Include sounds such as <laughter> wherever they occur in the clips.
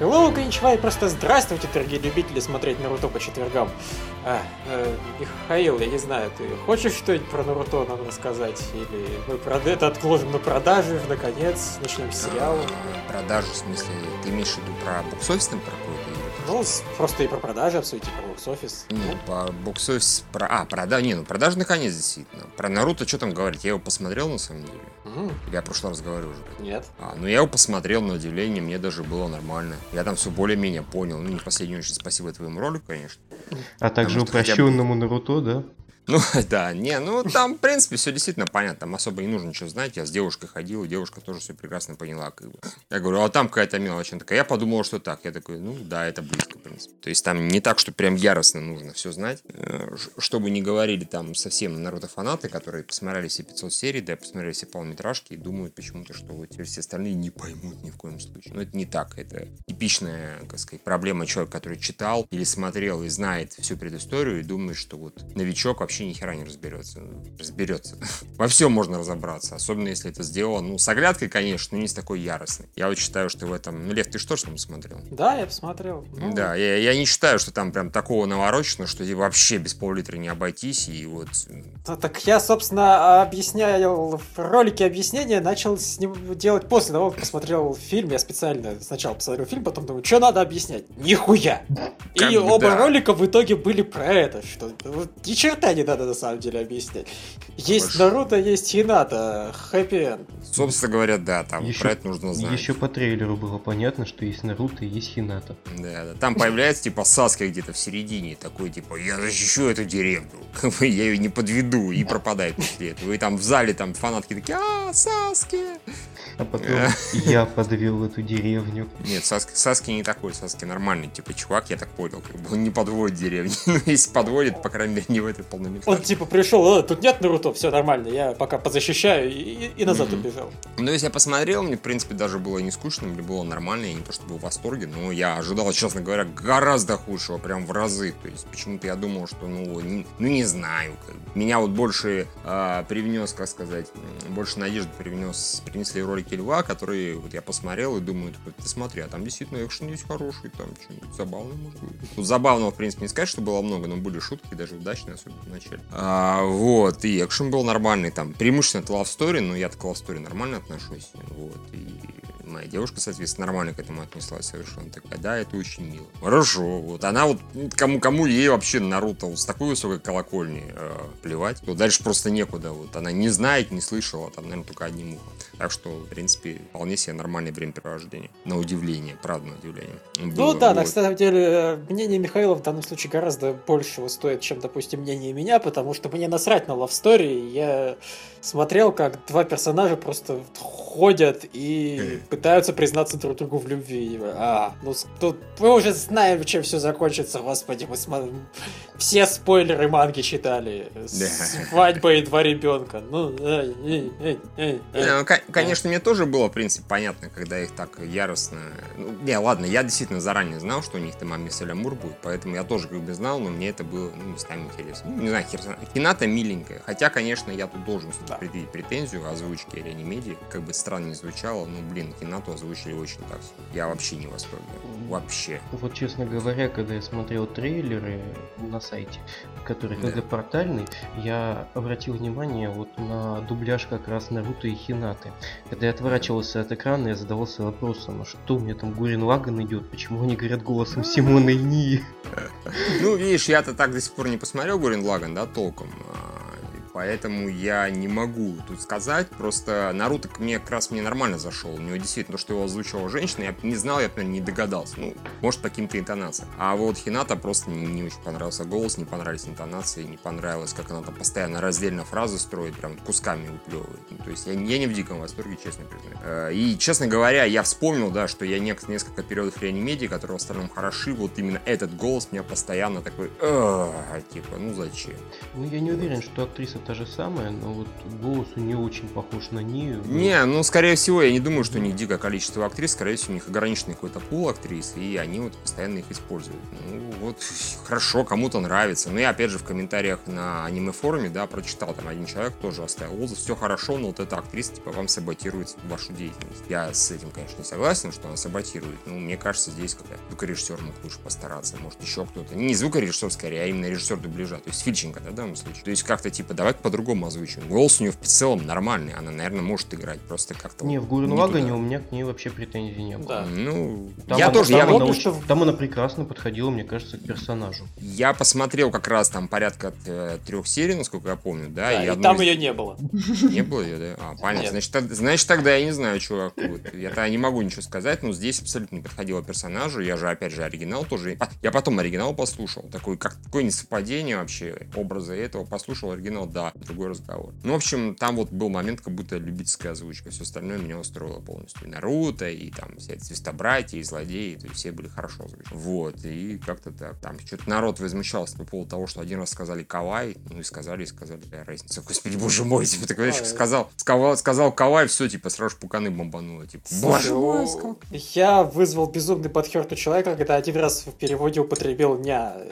Hello, и просто здравствуйте, дорогие любители смотреть Наруто по четвергам. А, э, Михаил, я не знаю, ты хочешь что-нибудь про Наруто нам рассказать? Или мы про это отложим на продажи, наконец, начнем с сериала? А, продажу, в смысле, ты имеешь в виду про буксофис там про какой-то? Ну, просто и про продажи обсудить, и про бокс-офис. Не, по бокс-офис... Про... А, продажи... Не, ну продажи наконец, действительно. Про Наруто что там говорить? Я его посмотрел, на самом деле. Угу. Или я в прошлый раз говорю уже? Нет. А, ну я его посмотрел, на удивление, мне даже было нормально. Я там все более-менее понял. Ну, не в последнюю очередь, спасибо твоему ролику, конечно. А также упрощенному бы... Наруто, да? Ну, <laughs> да, не, ну там, в принципе, все действительно понятно, там особо не нужно ничего знать. Я с девушкой ходил, и девушка тоже все прекрасно поняла. Как бы. Я говорю, а там какая-то мелочь. Она такая, я подумал, что так. Я такой, ну да, это близко, в принципе. То есть там не так, что прям яростно нужно все знать. Э, чтобы не говорили там совсем Наруто-фанаты, которые посмотрели все 500 серий, да, посмотрели все полнометражки и думают почему-то, что вот теперь все остальные не поймут ни в коем случае. Но это не так. Это типичная, как сказать, проблема человека, который читал или смотрел и знает всю предысторию и думает, что вот новичок вообще вообще ни хера не разберется. Разберется. <laughs> Во всем можно разобраться, особенно если это сделано, ну, с оглядкой, конечно, но не с такой яростной. Я вот считаю, что в этом... Ну, Лев, ты что ж там смотрел? Да, я посмотрел. Ну... Да, я, я не считаю, что там прям такого наворочено, что вообще без пол-литра не обойтись, и вот... Да, так я, собственно, объяснял в ролике объяснения, начал с ним делать после того, как посмотрел фильм. Я специально сначала посмотрел фильм, потом думаю, что надо объяснять? Нихуя! Как и бы, оба да. ролика в итоге были про это, что ни черта не надо на самом деле объяснять. Есть Больше... Наруто, есть Хината, хэппи Собственно говоря, да, там еще, про это нужно знать. Еще по трейлеру было понятно, что есть Наруто и есть Хината. Да, да. Там появляется типа Саски где-то в середине, такой типа, я защищу эту деревню, <laughs> я ее не подведу, и пропадает после этого. И там в зале там фанатки такие, а, Саски! А потом <laughs> я подвел эту деревню. Нет, Саски, Саски не такой, Саски нормальный, типа, чувак, я так понял, как бы он не подводит деревню. <laughs> Ну, если подводит, по крайней мере, не в этой полнометражке. Он типа пришел, тут нет Наруто, все нормально, я пока позащищаю и, и назад mm-hmm. убежал. Ну, если я посмотрел, мне, в принципе, даже было не скучно, мне было нормально, я не то, что был в восторге, но я ожидал, честно говоря, гораздо худшего, прям в разы. То есть, почему-то я думал, что, ну, не, ну, не знаю. Меня вот больше э, привнес, как сказать, больше надежды привнес, принесли ролики Льва, которые вот я посмотрел и думаю, ты смотри, а там действительно экшен есть хороший, там что-нибудь забавное может быть. Тут забавного, в принципе, не сказать, что было много, но были шутки, даже удачные, особенно в начале. А, вот, и экшен был нормальный, там, преимущественно это love story, но я к love story нормально отношусь, вот, и моя девушка, соответственно, нормально к этому отнеслась совершенно. Такая, да, это очень мило. Хорошо, вот она вот, кому, кому ей вообще Наруто вот с такой высокой колокольни э, плевать, то дальше просто некуда. Вот она не знает, не слышала, там, наверное, только одним ухом. Так что, в принципе, вполне себе нормальное времяпровождение. На удивление, правда, на удивление. Ну Было, ну да, вот. на самом деле, э, мнение Михаила в данном случае гораздо больше стоит, чем, допустим, мнение меня, потому что мне насрать на Love Story. Я смотрел, как два персонажа просто ходят и пытаются признаться друг другу в любви. А, ну тут мы уже знаем, чем все закончится, господи, мы смотрим. Все спойлеры манги читали. Свадьба и два ребенка. Ну, ну конечно, мне тоже было, в принципе, понятно, когда их так яростно... Ну, не, ладно, я действительно заранее знал, что у них там Мами Амур будет, поэтому я тоже как бы знал, но мне это было, ну, местами интересно. Ну, не знаю, Хината миленькая. Хотя, конечно, я тут должен да. предъявить претензию озвучки Реанимедии. Как бы странно не звучало, но, блин, Хинату озвучили очень так. Я вообще не в восторге. Вообще. Вот, честно говоря, когда я смотрел трейлеры на сайте, который да. многопортальный, я обратил внимание вот на дубляж как раз Наруто и Хинаты. Когда я отворачивался от экрана, я задавался вопросом, а что у меня там Гурин Лаган идет, почему они говорят голосом <laughs> Симона и Нии? Ну, видишь, я-то так до сих пор не посмотрел Гурин Лаган, да, толком. Поэтому я не могу тут сказать. Просто Наруто мне как раз мне нормально зашел. У него действительно то, что его озвучивала женщина, я не знал, я, наверное, не догадался. Ну, может, по каким-то интонациям. А вот Хината просто не, не очень понравился голос, не понравились интонации, не понравилось, как она там постоянно раздельно фразы строит, прям кусками выплевывает. Ну, то есть я, я не в диком восторге, честно признаю. Э, и, честно говоря, я вспомнил, да, что я несколько периодов реанимедии, которые в остальном хороши, вот именно этот голос меня постоянно такой, типа, ну зачем? Ну, я не уверен, что актриса та же самая, но вот голос у нее очень похож на Нию. Не, ну, скорее всего, я не думаю, что у них дикое количество актрис, скорее всего, у них ограниченный какой-то пул актрис, и они вот постоянно их используют. Ну, вот, <laughs> хорошо, кому-то нравится. Ну, я, опять же, в комментариях на аниме-форуме, да, прочитал, там один человек тоже оставил отзыв, все хорошо, но вот эта актриса, типа, вам саботирует вашу деятельность. Я с этим, конечно, не согласен, что она саботирует, но мне кажется, здесь как-то звукорежиссер мог лучше постараться, может, еще кто-то. Не звукорежиссер, скорее, а именно режиссер дубляжа, то есть Фильченко, да, в данном случае. То есть как-то, типа, давай по-другому озвучим. Голос у нее в целом нормальный, она, наверное, может играть, просто как-то... Не, в Гурен Лагане у меня к ней вообще претензий не было. Да. Ну, там я она, тоже, там, я она, вот... очень, там она прекрасно подходила, мне кажется, к персонажу. Я посмотрел как раз там порядка э, трех серий, насколько я помню, да, Да, и, и там из- ее не было. Не было ее, да? А, понятно. Нет. Значит, значит, тогда я не знаю, чувак. Вот. Я-то не могу ничего сказать, но здесь абсолютно не подходило персонажу. Я же, опять же, оригинал тоже. Я потом оригинал послушал. Такой, как такое несовпадение вообще образа этого. Послушал оригинал, да, другой разговор. Ну, в общем, там вот был момент, как будто любительская озвучка. Все остальное меня устроило полностью. И Наруто, и там все эти свистобратья, и злодеи, то есть все были хорошо озвучены. Вот, и как-то так. Там что-то народ возмущался по поводу того, что один раз сказали Кавай, ну и сказали, и сказали, какая разница. Господи, боже мой, <laughs> типа, ты говоришь, Ой. сказал, сказал, сказал Кавай, все, типа, сразу же пуканы бомбануло, типа, боже мой, сколько. Я вызвал безумный подхерт у человека, когда один раз в переводе употребил ня. э,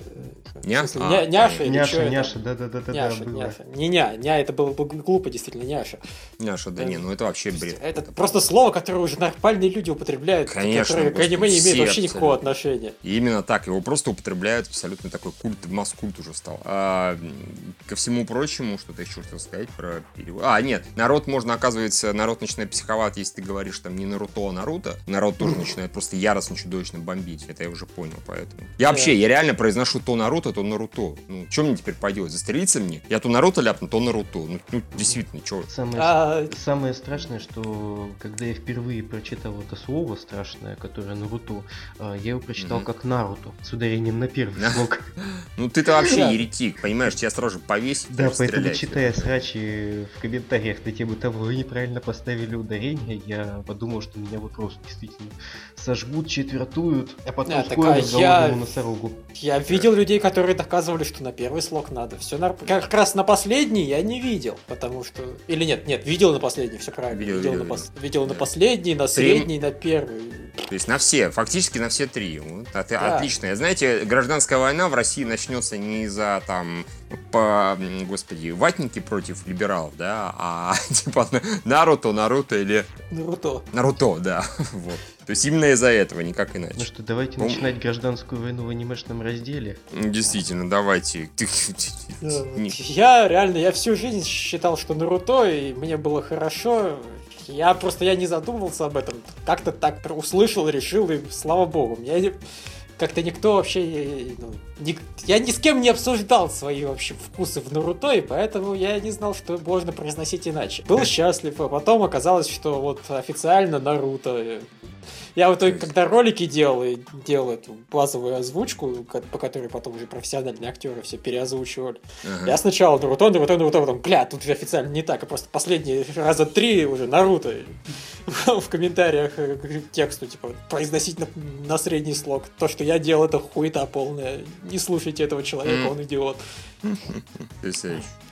Ня? А, ня- няша Няша, няша, да-да-да-да, Няша, няша. Не ня, ня, это было бы глупо, действительно, няша. Няша, да не, ну это вообще бред. Это просто слово, которое уже нормальные люди употребляют, Конечно, которое к аниме не имеет вообще никакого абсолютно. отношения. И именно так, его просто употребляют абсолютно такой культ, масс-культ уже стал. А, ко всему прочему, что-то еще хотел сказать про перевод. А, нет, народ можно, оказывается, народ начинает психовать, если ты говоришь там не Наруто, а Наруто. Народ тоже начинает просто яростно, чудовищно бомбить. Это я уже понял, поэтому. Я вообще, я реально произношу то Наруто, то Наруто. Ну, что мне теперь поделать? Застрелиться мне? Я то Наруто ляпну, то Наруто. Ну, ну, действительно, что? Самое, А, самое страшное, что когда я впервые прочитал это слово страшное, которое Наруто, а, я его прочитал Мгм. как Наруто, с ударением на первый Да. слог. Ну, ты-то вообще Да. еретик, понимаешь? Тебя сразу же повесить Да, поэтому читая срачи в комментариях на тему того, вы неправильно поставили ударение, я подумал, что меня вот просто действительно сожгут, четвертуют, а потом скоро а я- носорогу. Я видел людей, которые доказывали, что на первый слог надо. Все как раз на последний я не видел, потому что или нет, нет, видел на последний, все правильно. Видел, Видел, видел, на, пос- видел. видел на Да. последний, на средний, на первый. То есть на все, фактически на все три. Вот, ты- Да. Отлично. Знаете, гражданская война в России начнется не из-за там, по, господи, ватники против либералов, да, а <laughs> типа на- <laughs> Наруто, Наруто или Наруто. Наруто, да, <laughs> вот. То есть именно из-за этого, никак Ну иначе. что, давайте Ну, начинать гражданскую войну в анимешном разделе. Действительно, давайте. Я реально, я всю жизнь считал, что Наруто, и мне было хорошо. Я просто я не задумывался об этом. Как-то так услышал, решил, и слава богу. Я как-то никто вообще... э, ну, ник- я ни с кем не обсуждал свои вообще вкусы в Наруто, и поэтому я не знал, что можно произносить иначе. Был счастлив, а потом оказалось, что вот официально Наруто. Я в итоге, когда ролики делал, и делал эту базовую озвучку, по которой потом уже профессиональные актеры все переозвучивали. Ага. Я сначала Наруто, Наруто, Наруто, потом, бля, тут же официально не так, а просто последние раза три уже Наруто <laughs> в комментариях э, к тексту, типа, произносить на, на средний слог. То, что я делал, это хуета полная. Не слушайте этого человека, он идиот.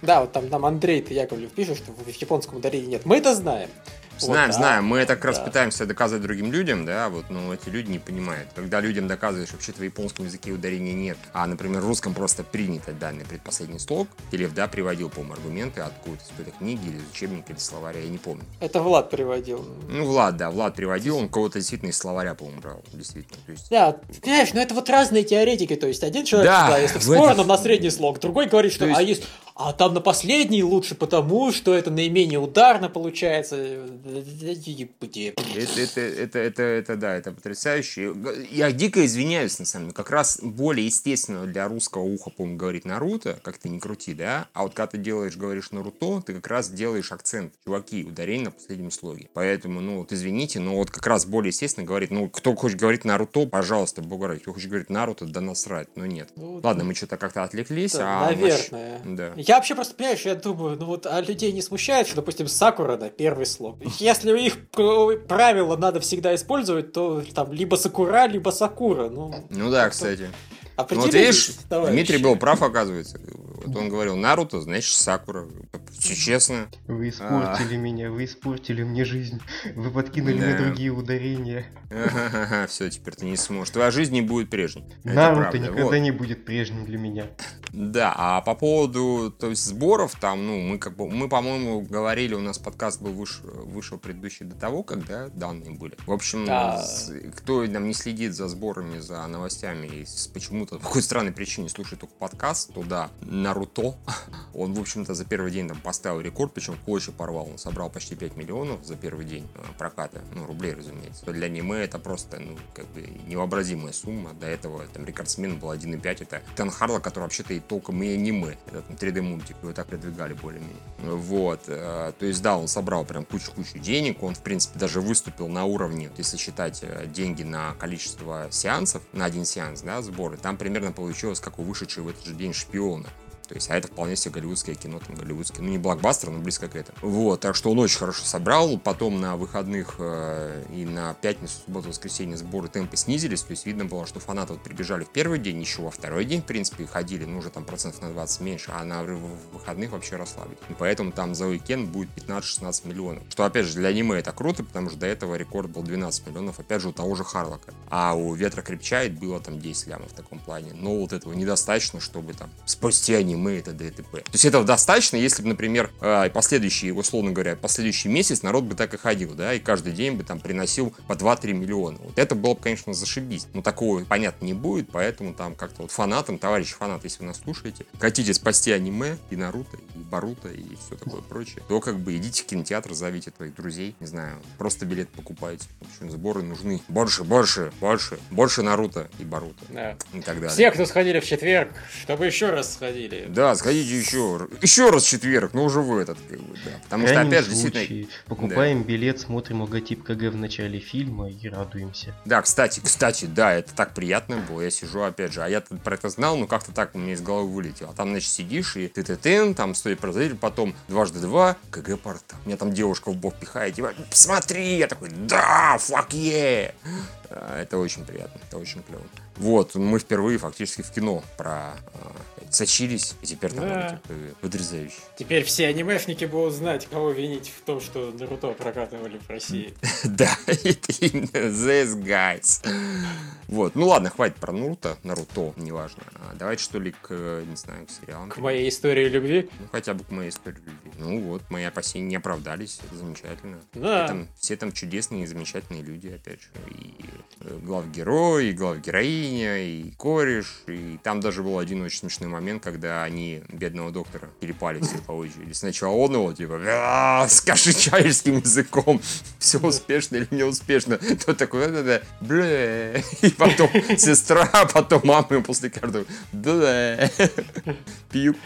Да, вот там нам Андрей Яковлев пишет, что в японском ударении нет. Мы это знаем. Знаем, Вот, знаем. Мы это как раз да. пытаемся доказывать другим людям, да, вот, но эти люди не понимают. Когда людям доказываешь, вообще-то в японском языке ударения нет, а, например, в русском просто принято данный предпоследний слог, Телев, да, приводил, по-моему, аргументы откуда-то из какой-то книги или из учебника или словаря, я не помню. Это Влад приводил. Ну, Влад, да, Влад приводил, он кого-то действительно из словаря, по-моему, брал, действительно. То есть, Да, понимаешь, ну это вот разные теоретики, то есть один человек, Да, да, если в в сторону на средний слог, другой говорит, что То есть- а есть, а там на последний лучше потому, что это наименее ударно получается. Это, это, это, это, это, да, это потрясающе. Я дико извиняюсь, на самом деле. Как раз более естественно для русского уха, по-моему, говорить Наруто, как ты не крути, да? А вот когда ты делаешь, говоришь Наруто, ты как раз делаешь акцент, чуваки, ударение на последнем слоге. Поэтому, ну, вот извините, но вот как раз более естественно говорить, ну, кто хочет говорить Наруто, пожалуйста, бога ради. Кто хочет говорить Наруто, да насрать, но нет. Ну, Ладно, мы что-то как-то отвлеклись, Да, а... наверное. наш- Да. Я вообще просто, понимаешь, я думаю, ну вот, а людей не смущает, что, допустим, Сакура, да, первый слог. Если их э, правила надо всегда использовать, то там либо Сакура, либо Сакура. Ну, Ну да, кстати. Ну, вот видишь. Дмитрий был прав, оказывается. Вот он говорил Наруто, значит Сакура. Все честно. Вы испортили а... меня, вы испортили мне жизнь. Вы подкинули да. мне другие ударения. Все, теперь ты не сможешь. Твоя жизнь не будет прежней. Наруто никогда вот. не будет прежним для меня. Да, а по поводу то есть, сборов, там, ну, мы как бы, мы, по-моему, говорили, у нас подкаст был выш, вышел предыдущий до того, когда данные были. В общем, да. с, кто там не следит за сборами, за новостями, и почему-то по какой странной причине слушает только подкаст, то да, Наруто, он, в общем-то, за первый день там поставил рекорд, причем клочья порвал, он собрал почти 5 миллионов за первый день э, проката, ну, рублей, разумеется. Для аниме это просто, ну, как бы невообразимая сумма, до этого там рекордсмен был 1,5, это Тен Харла, который вообще-то и толком и аниме, это там 3D мультик, его так продвигали более-менее. Вот, э, то есть, да, он собрал прям кучу-кучу денег, он, в принципе, даже выступил на уровне, если считать э, деньги на количество сеансов, на один сеанс, да, сборы, там примерно получилось, как у вышедшей в этот же день шпиона. То есть, а это вполне себе голливудское кино, там голливудское, ну не блокбастер, но близко к этому. Вот, так что он очень хорошо собрал. Потом на выходных э, и на пятницу, субботу, воскресенье сборы темпы снизились. То есть видно было, что фанаты вот прибежали в первый день, еще во второй день, в принципе, ходили, ну уже там процентов на 20 меньше, а на выходных вообще расслабить. И поэтому там за уикенд будет 15-16 миллионов. Что, опять же, для аниме это круто, потому что до этого рекорд был 12 миллионов, опять же, у того же Харлока. А у Ветра крепчает было там 10 лямов в таком плане. Но вот этого недостаточно, чтобы там спустя аниме аниме это ДТП. То есть этого достаточно, если бы, например, а, последующий, условно говоря, последующий месяц народ бы так и ходил, да, и каждый день бы там приносил по 2-3 миллиона. Вот это было бы, конечно, зашибись. Но такого, понятно, не будет, поэтому там как-то вот фанатам, товарищи фанаты, если вы нас слушаете, хотите спасти аниме и Наруто, и Баруто, и все такое прочее, то как бы идите в кинотеатр, зовите твоих друзей, не знаю, просто билет покупайте. В общем, сборы нужны. Больше, больше, больше, больше Наруто и Баруто. Да. И так далее. Все, кто сходили в четверг, чтобы еще раз сходили. Да, сходите еще, еще раз в четверг, но уже в этот, как бы, да. Потому что, опять же, действительно... Покупаем да. билет, смотрим логотип КГ в начале фильма и радуемся. Да, кстати, кстати, да, это так приятно было. Я сижу, опять же, а я про это знал, но как-то так у меня из головы вылетело. А там, значит, сидишь и ты ты ты там стоит производитель, потом дважды два, КГ порта. Меня там девушка в бок пихает, типа, посмотри, я такой, да, fuck yeah. Это очень приятно, это очень клево. Вот, мы впервые фактически в кино про э, сочились, и теперь там да. потрясающе. Теперь все анимешники будут знать, кого винить в том, что Наруто прокатывали в России. <laughs> Да, these guys. Вот, ну ладно, хватит про Наруто, Наруто, неважно. А давайте что ли к, не знаю, к сериалам. К моей истории любви? Ну, хотя бы к моей истории любви. Ну вот, мои опасения не оправдались, замечательно. Да. Все там, чудесные и замечательные люди, опять же. И э, главгерой, и главгероиня, и кореш, и там даже был один очень смешной момент, когда они бедного доктора перепали все по очереди. Сначала он его, типа, скажи человеческим языком, все успешно или неуспешно. Тот такой, да-да-да, бля, и потом сестра, а потом мама после каждого, бля, пьюк.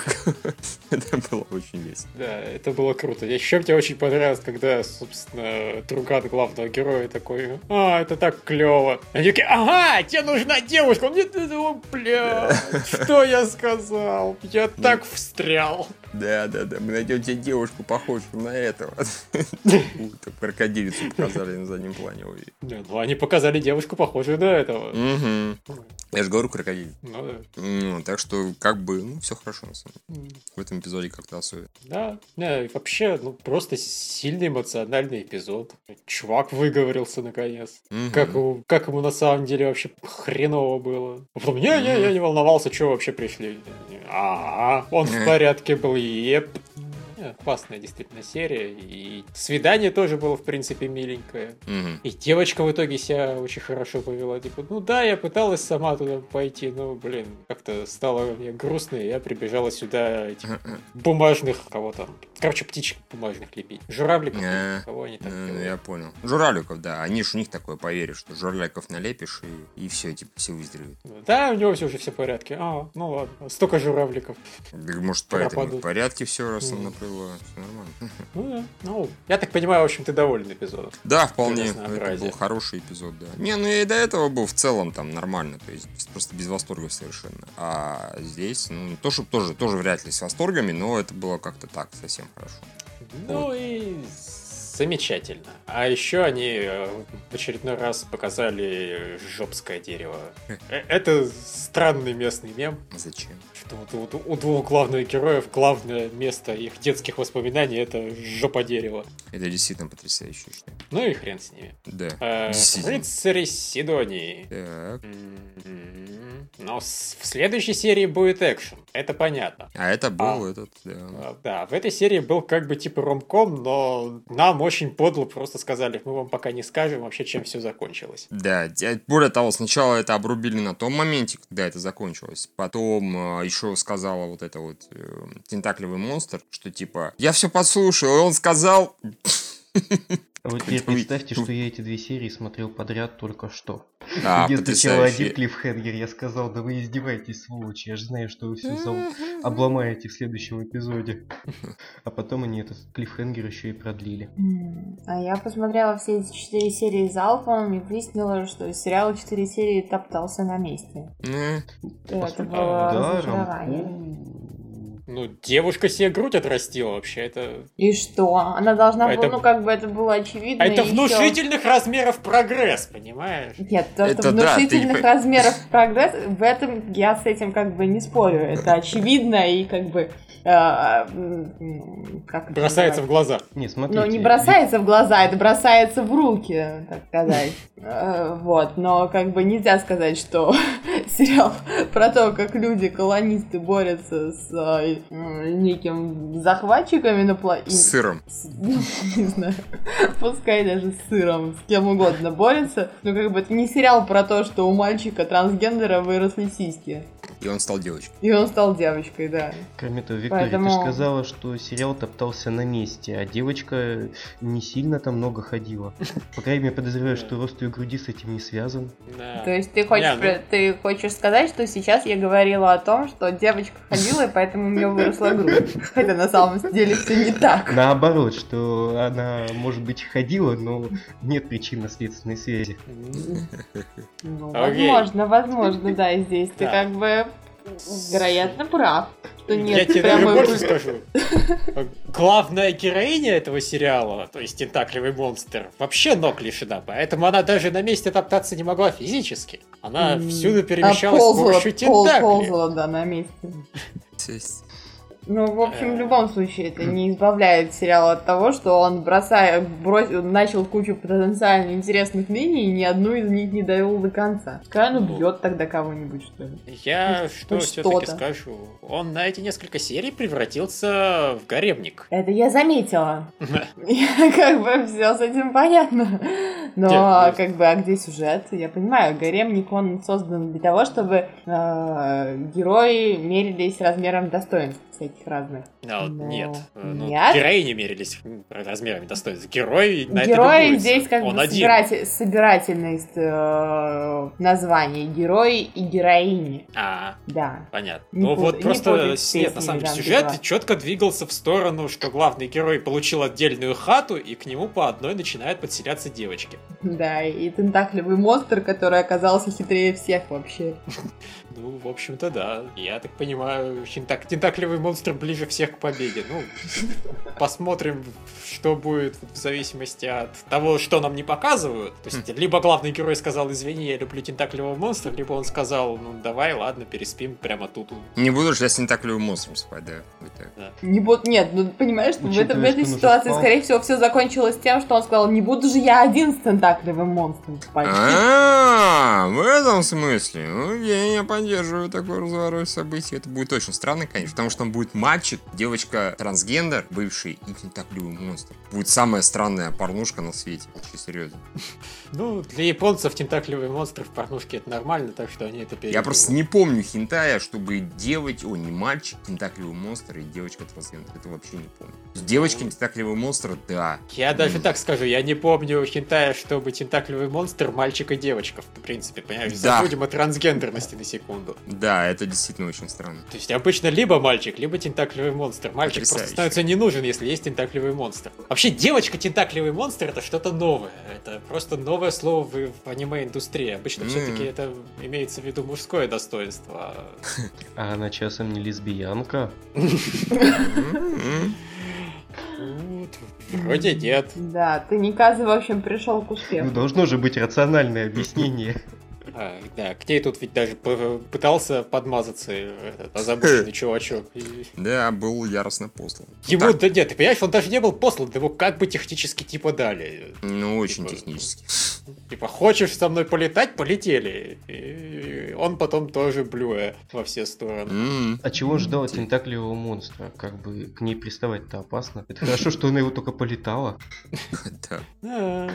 Это было очень весело. Да, это было круто. Еще мне очень понравилось, когда, собственно, друган главного героя такой, а, это так клево. Они такие, ага, тебе нужна девушка. Он мне, бля, <laughs> что я сказал? Я так встрял. Да, да, да. Мы найдем тебе девушку, похожую на этого. <laughs> Крокодилицу показали на заднем плане. Ну, они показали девушку, похожую на этого. Я же говорю крокодил. Ну да. Ну, так что, как бы, ну, все хорошо, на самом деле. В этом эпизоде как-то особенно. Да, да, вообще, ну, просто сильный эмоциональный эпизод. Чувак выговорился наконец. Как, ему, как ему на самом деле вообще хреново было. Потом, не-не, я не волновался, что вообще пришли. А, он в <laughs> порядке был, Yep. Классная действительно серия. И свидание тоже было, в принципе, миленькое. Угу. И девочка в итоге себя очень хорошо повела. Типа, ну да, я пыталась сама туда пойти, но, блин, как-то стало мне грустно, и я прибежала сюда этих бумажных, кого там, короче, птичек бумажных лепить. Журавликов, а, кого они там ну, Я понял. Журавликов, да. Они ж у них такое поверишь, что журавликов налепишь, и, и все, типа, все выздоровеют. Да, у него все уже все в порядке. А, ну ладно, столько журавликов. Может, поэтому в порядке все, раз он mm было все нормально. <laughs> Ну да. Ну, я так понимаю, в общем, ты доволен эпизодом. Да, вполне. Это был хороший эпизод, да. Не, ну и до этого был в целом там нормально, то есть просто без восторгов совершенно. А здесь, ну, то, что тоже, тоже вряд ли с восторгами, но это было как-то так, совсем хорошо. Ну вот. и Замечательно. А еще они э, в очередной раз показали жопское дерево. Э, Это странный местный мем. Зачем? Что вот у, у двух главных героев главное место их детских воспоминаний это жопа дерева. Это действительно потрясающе. Ну и хрен с ними. Да, Э. Рыцари Сидонии. Так. М, Но в следующей серии будет экшен. Это понятно. А это был А. этот, да. А, Да, в этой серии был как бы типа ромком, но нам очень подло просто сказали, мы вам пока не скажем вообще, чем все закончилось. Да, более того, сначала это обрубили на том моменте, когда это закончилось. Потом еще сказала вот это вот э, тентаклевый монстр, что типа, я все подслушал, и он сказал... <laughs> Вот теперь представьте, что я эти две серии смотрел подряд только что. А, Где сначала один клиффхенгер, я сказал, да вы издеваетесь, сволочи, я же знаю, что вы все обломаете в следующем эпизоде. <laughs> А потом они этот клиффхенгер еще и продлили. А я посмотрела все эти четыре серии залпом и выяснила, что сериал четыре серии топтался на месте. Это было да, разочарование. Ну, девушка себе грудь отрастила вообще, это... И что? Она должна Это- была, ну как бы это было очевидно. А это и ещё- внушительных размеров прогресс, понимаешь? Нет, то, Это что да, ты внушительных не- размеров прогресс, в этом я с этим как бы не спорю. Это очевидно и как бы... э, как это Бросается в глаза. Не, смотрите. Ну, не бросается в глаза, это бросается в руки, так сказать. Э, Вот, но как бы нельзя сказать, что <laughs> сериал про то, как люди-колонисты борются с м, неким захватчиками на пла... с сыром. с- <laughs> не знаю, пускай даже с сыром, с кем угодно борется, но как бы это не сериал про то, что у мальчика трансгендера выросли сиськи, И он стал девочкой. и он стал девочкой, да. Кроме того, Виктория, ты Поэтому- же сказала, что сериал топтался на месте, а девочка не сильно там много ходила. По крайней мере, подозреваю, что рост ее груди с этим не связан. То есть ты хочешь, ну- ты хочешь сказать, что сейчас я говорила о том, что девочка ходила, и поэтому у нее выросла грудь. Хотя на самом деле все не так. Наоборот, что она, может быть, ходила, но нет причинно-следственной связи. Ну, Окей. возможно, возможно, да, и здесь ты как бы, вероятно, прав. Что Я нет тебе даже больше скажу. Главная героиня этого сериала, то есть тентаклевый монстр, вообще ног лишена, поэтому она даже на месте топтаться не могла физически. Она всюду перемещалась с ползала, помощью пол- тентаклей. ползала, да, на месте. Ну, в общем, в Э. любом случае, это не избавляет сериал от того, что он бросая, брось- начал кучу потенциально интересных линий, и ни одну из них не довел до конца. Пускай он Ну. убьет тогда кого-нибудь, что ли. Я Хоть- что все-таки скажу? Он на эти несколько серий превратился в гаремник. Это я заметила. <laughs> Я как бы все с этим понятно. Но Нет, как бы, а где сюжет? Я понимаю, гаремник, он создан для того, чтобы э, герои мерились размером достоинств всяких разных. Но Но нет. Э, ну, нет. Героини мерились размерами достоинств. Герой на это Герои любуется. здесь как Он бы собиратель- собирательность э, названий. Герои и героини. А, Да. понятно. Не ну пут- вот не просто нет, на самом деле сюжет Ганзы четко двигался в сторону, что главный герой получил отдельную хату, и к нему по одной начинают подселяться девочки. Да, и тентаклевый монстр, который оказался хитрее всех вообще. <laughs> Ну, в общем-то, да. Я так понимаю, тентак- тентаклевый монстр ближе всех к победе. Ну, посмотрим, что будет в зависимости от того, что нам не показывают. То есть, либо главный герой сказал, извини, я люблю тентаклевого монстра, либо он сказал, ну, давай, ладно, переспим прямо тут. не буду же я с тентаклевым монстром спать, да. Так. Не буду, нет, ну понимаешь, что в, Учитывая, этом- в этой ситуации, спал. скорее всего, все закончилось тем, что он сказал, не буду же я один с тентаклевым монстром спать. А, в этом смысле. Окей, я поддерживаю такой разворот событий. Это будет очень странно, конечно, потому что он будет мальчик, девочка трансгендер, бывший и тентаклевый монстр. Будет самая странная порнушка на свете, очень серьезно. <laughs> Ну, для японцев тентаклевый монстр в порнушке это нормально, так что они это переживут. Я просто не помню хентая, чтобы девочка, о, не мальчик, тентаклевый монстр и девочка трансгендер. Это вообще не помню. С девочкой тентаклевый монстр, да. Я даже так скажу, я не помню хентая, чтобы тентаклевый монстр мальчик и девочка, в принципе, понимаешь? Да. Забудем о трансгендерности на секунду. Да, это действительно очень странно. То есть обычно либо мальчик, либо тентаклевый монстр. Мальчик Потрясающе. просто становится не нужен, если есть тентаклевый монстр. Вообще, девочка тентаклевый монстр это что-то новое. Это просто новое слово в, в аниме-индустрии. Обычно М. все-таки это имеется в виду мужское достоинство. а она часом не лесбиянка? Ну, вроде нет. Да, Таниказа, в общем, пришел к Ну, успеху. должно же быть рациональное объяснение. А, да, к ней тут ведь даже пытался подмазаться этот озабоченный чувачок. И Да, был яростно послан. Ему, Так, да нет, ты понимаешь, он даже не был послан, его как бы технически типа дали. Ну, очень Типа, технически. Типа, хочешь со мной полетать, полетели. И он потом тоже блюя во все стороны. А чего ждал от тентакливого монстра? Как бы к ней приставать-то опасно. Это хорошо, что она его только полетала. <laughs> Да.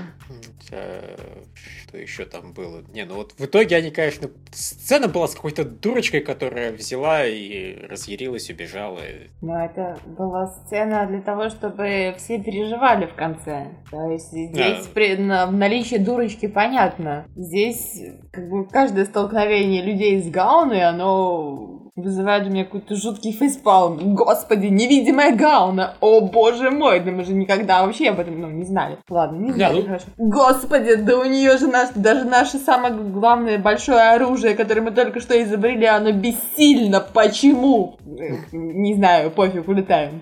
Что еще там было? Не, ну вот в итоге они, конечно, сцена была с какой-то дурочкой, которая взяла и разъярилась, убежала. Но это была сцена для того, чтобы все переживали в конце. То есть здесь Да. при, на, в наличии дурочки понятно. Здесь как бы каждое столкновение людей с Гауной, оно вызывает у меня какой-то жуткий фейспалм. Господи, невидимая Гауна! О боже мой! Да мы же никогда вообще об этом ну, не знали. Ладно, не знали, ну- хорошо. Господи, да у нее же наш, даже наше самое главное большое оружие, которое мы только что изобрели, оно бессильно. Почему? Э, Не знаю, пофиг, улетаем.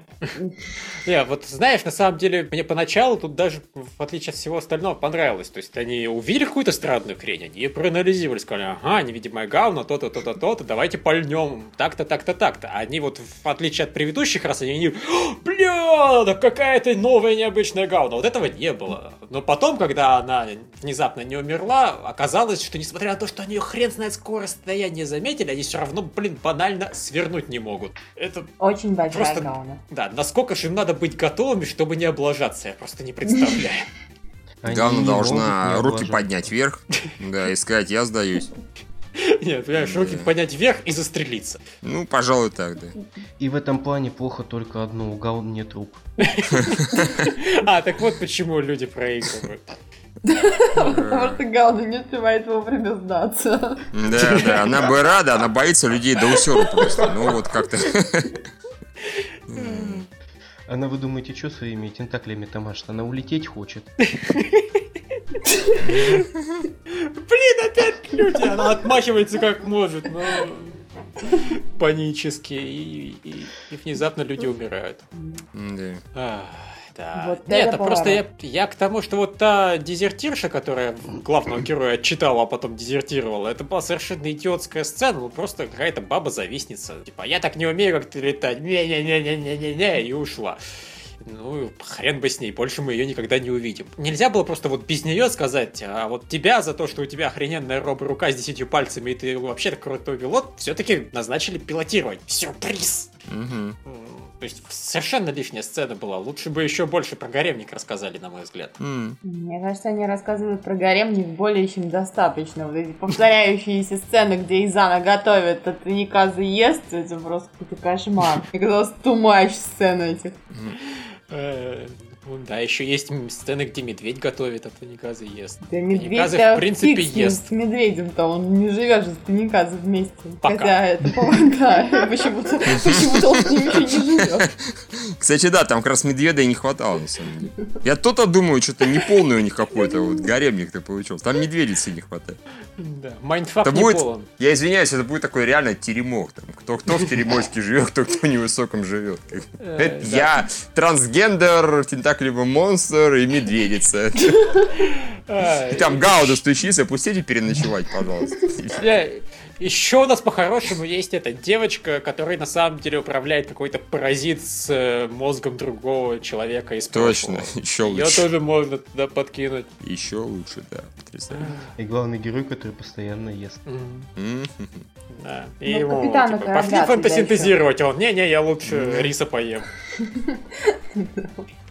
Не, вот знаешь, на самом деле, мне поначалу тут даже, в отличие от всего остального, понравилось. То есть они увидели какую-то странную хрень, они проанализировали, сказали, ага, невидимая гауна, то-то, то-то, то-то, давайте пальнем, так-то, так-то, так-то. А они вот, в отличие от предыдущих раз, они, не, «О, бля, да какая-то новая необычная гауна. Вот этого не было. Но потом, когда она внезапно не умерла, оказалось, что несмотря на то, что они ее хрен знает скоро расстояние заметили, они все равно, блин, банально свернуть не могут. Это Очень большая Просто- Гауна. да, насколько же им надо быть готовыми, чтобы не облажаться, я просто не представляю. Не должна руки поднять вверх, да, и сказать, я сдаюсь. <laughs> Нет, понимаешь, руки поднять вверх и застрелиться. Ну, пожалуй, так, да. И в этом плане плохо только одно, у Гаун нет рук. <laughs> А, так вот почему люди проигрывают. Потому что Гауна не успевает вовремя сдаться. Да, да, она бы рада, она боится людей до усеру просто. Ну, вот как-то. Она, вы думаете, что своими тентаклями-то машет? Она улететь хочет. <laughs> Блин, опять люди! Она отмахивается как может, но панически, и, и- и внезапно люди умирают. Да. Да. Вот Нет, это просто я, я к тому, что вот та дезертирша, которая главного героя отчитала, а потом дезертировала, это была совершенно идиотская сцена, ну просто какая-то баба-завистница. Типа, я так не умею, как ты летать, не-не-не-не-не-не, и ушла. Ну, хрен бы с ней, больше мы ее никогда не увидим. Нельзя было просто вот без нее сказать, а вот тебя за то, что у тебя охрененная робо-рука с десятью пальцами, и ты вообще крутой пилот, все-таки назначили пилотировать. Сюрприз! М, То есть совершенно лишняя сцена была. Лучше бы еще больше про гаремник рассказали, на мой взгляд. М. Мне кажется, они рассказывают про гаремник более чем достаточно. Вот эти повторяющиеся сцены, где Изана готовит, а Таниказа ест, это просто какой-то кошмар. Мне казалось, too much сцен этих. Э, ну Да, еще есть сцены, где медведь готовит, а Таниказа ест. Да медведь Таниказа, в принципе, ест. с медведем-то, он не живет же с Таниказа вместе. Пока. Хотя это, <laughs> да, почему-то почему-то он с ним еще не живет. Кстати, да, там как раз медведя и не хватало, на самом деле. Я то-то думаю, что-то неполный у них какой-то вот гаремник-то получился. Там медведицы не хватает. Да, mindfuck Это не будет- полон. Я извиняюсь, это будет такой реально теремок. Там, кто кто в теремочке живет, кто кто в невысоком живет. Э, Это да. Тентакливый монстр и медведица. И там Гауда стучится, пустите переночевать, пожалуйста. Еще у нас по-хорошему есть эта девочка, которая на самом деле управляет какой-то паразит с э, мозгом другого человека из Точно, прошлого. еще Ее лучше. тоже можно туда подкинуть. Еще лучше, да, потрясающе. И главный герой, который постоянно ест. Да. Ну, И капитана типа, корабля пошли туда фотосинтезировать. Он, не-не, я лучше риса поем. <laughs>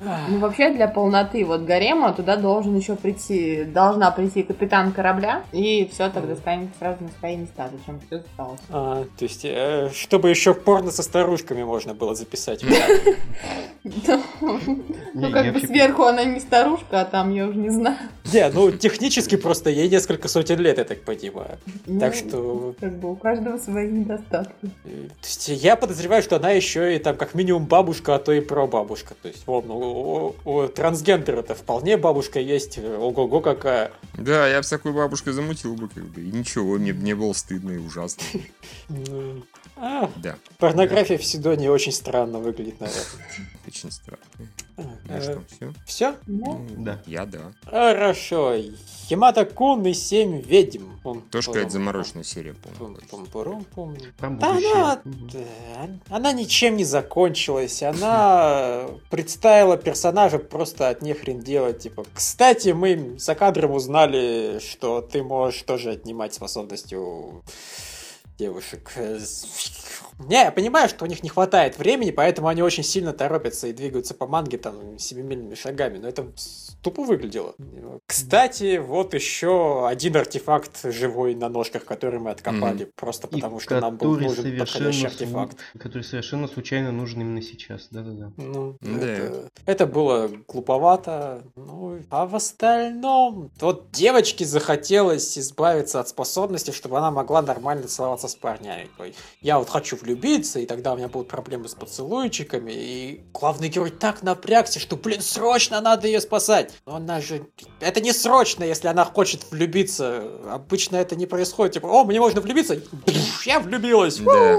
Ну, вообще, для полноты вот гарема туда должен еще прийти, должна прийти капитан корабля, и все тогда станет сразу на свои места, зачем все осталось. А, то есть, э, чтобы еще порно со старушками можно было записать. <laughs> <laughs> Ну, как бы сверху она не старушка, а там я уже не знаю. Не, ну технически просто ей несколько сотен лет, я так понимаю. Так Ну, что Как бы у каждого свои недостатки. То есть я подозреваю, что она еще и там как минимум бабушка, а то и прабабушка. То есть, вон, у, у- у трансгендера-то вполне бабушка есть, ого-го какая. Да, я такой бабушкой замутил бы, как бы. И ничего, мне не было стыдно и ужасно. М, а, Да, порнография в Сидоне очень странно выглядит, наверное. очень странно. Ну что, все? Все? Ну, Да. Я да. Хорошо. Химата Кун и семь ведьм. Тоже какая-то замороченная серия, пум. Про Да она, да, она ничем не закончилась. Она <laughs> представила персонажа просто от нехрен делать. Типа, кстати, мы за кадром узнали, что ты можешь тоже отнимать способности у девушек. Не, я понимаю, что у них не хватает времени, поэтому они очень сильно торопятся и двигаются по манге там семимильными шагами, но это тупо выглядело. Кстати, вот еще один артефакт живой на ножках, который мы откопали, просто И потому что нам был нужен подходящий артефакт. который совершенно случайно нужен именно сейчас. Да-да-да. Ну, Да. это, это было глуповато. Ну, а в остальном... Вот девочке захотелось избавиться от способности, чтобы она могла нормально целоваться с парнями. Я вот хочу влюбиться, и тогда у меня будут проблемы с поцелуйчиками. И главный герой так напрягся, что, блин, срочно надо ее спасать. Но она же... Это не срочно, если она хочет влюбиться. Обычно это не происходит. Типа, о, мне можно влюбиться? Я влюбилась. Да.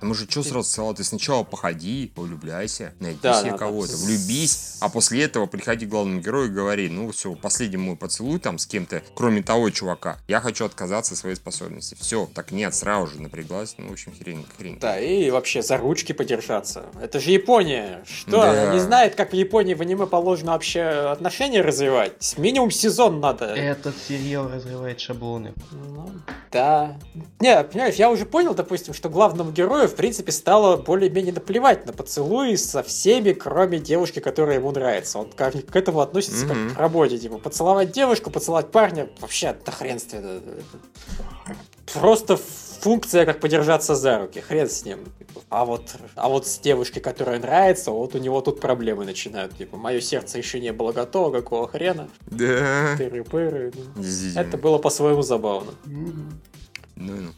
Потому что что сразу сказал, ты сначала походи, повлюбляйся, найди Да, себе да, да. кого-то, влюбись, а после этого приходи к главному герою и говори, ну все, последний мой поцелуй там с кем-то, кроме того чувака, я хочу отказаться от своей способности. Все, так нет, сразу же напряглась, ну в общем хрень, хрень. Да, и вообще за ручки подержаться. Это же Япония. Что, Да. она не знает, как в Японии в аниме положено вообще отношения развивать? Минимум сезон надо. Этот сериал разрывает шаблоны. Ну, да. Не, понимаешь, я уже понял, допустим, что главному герою, в принципе, стало более-менее наплевать на поцелуи со всеми, кроме девушки, которая ему нравится. Он как к этому относится Мгм. как к работе. Типа, поцеловать девушку, поцеловать парня, вообще нахренственно. Просто функция, как подержаться за руки, хрен с ним. А вот, а вот с девушкой, которая нравится, вот у него тут проблемы начинают. Типа, мое сердце еще не было готово, какого хрена? Да. Тыры-пыры. Действительно. Это было по-своему забавно. Ну,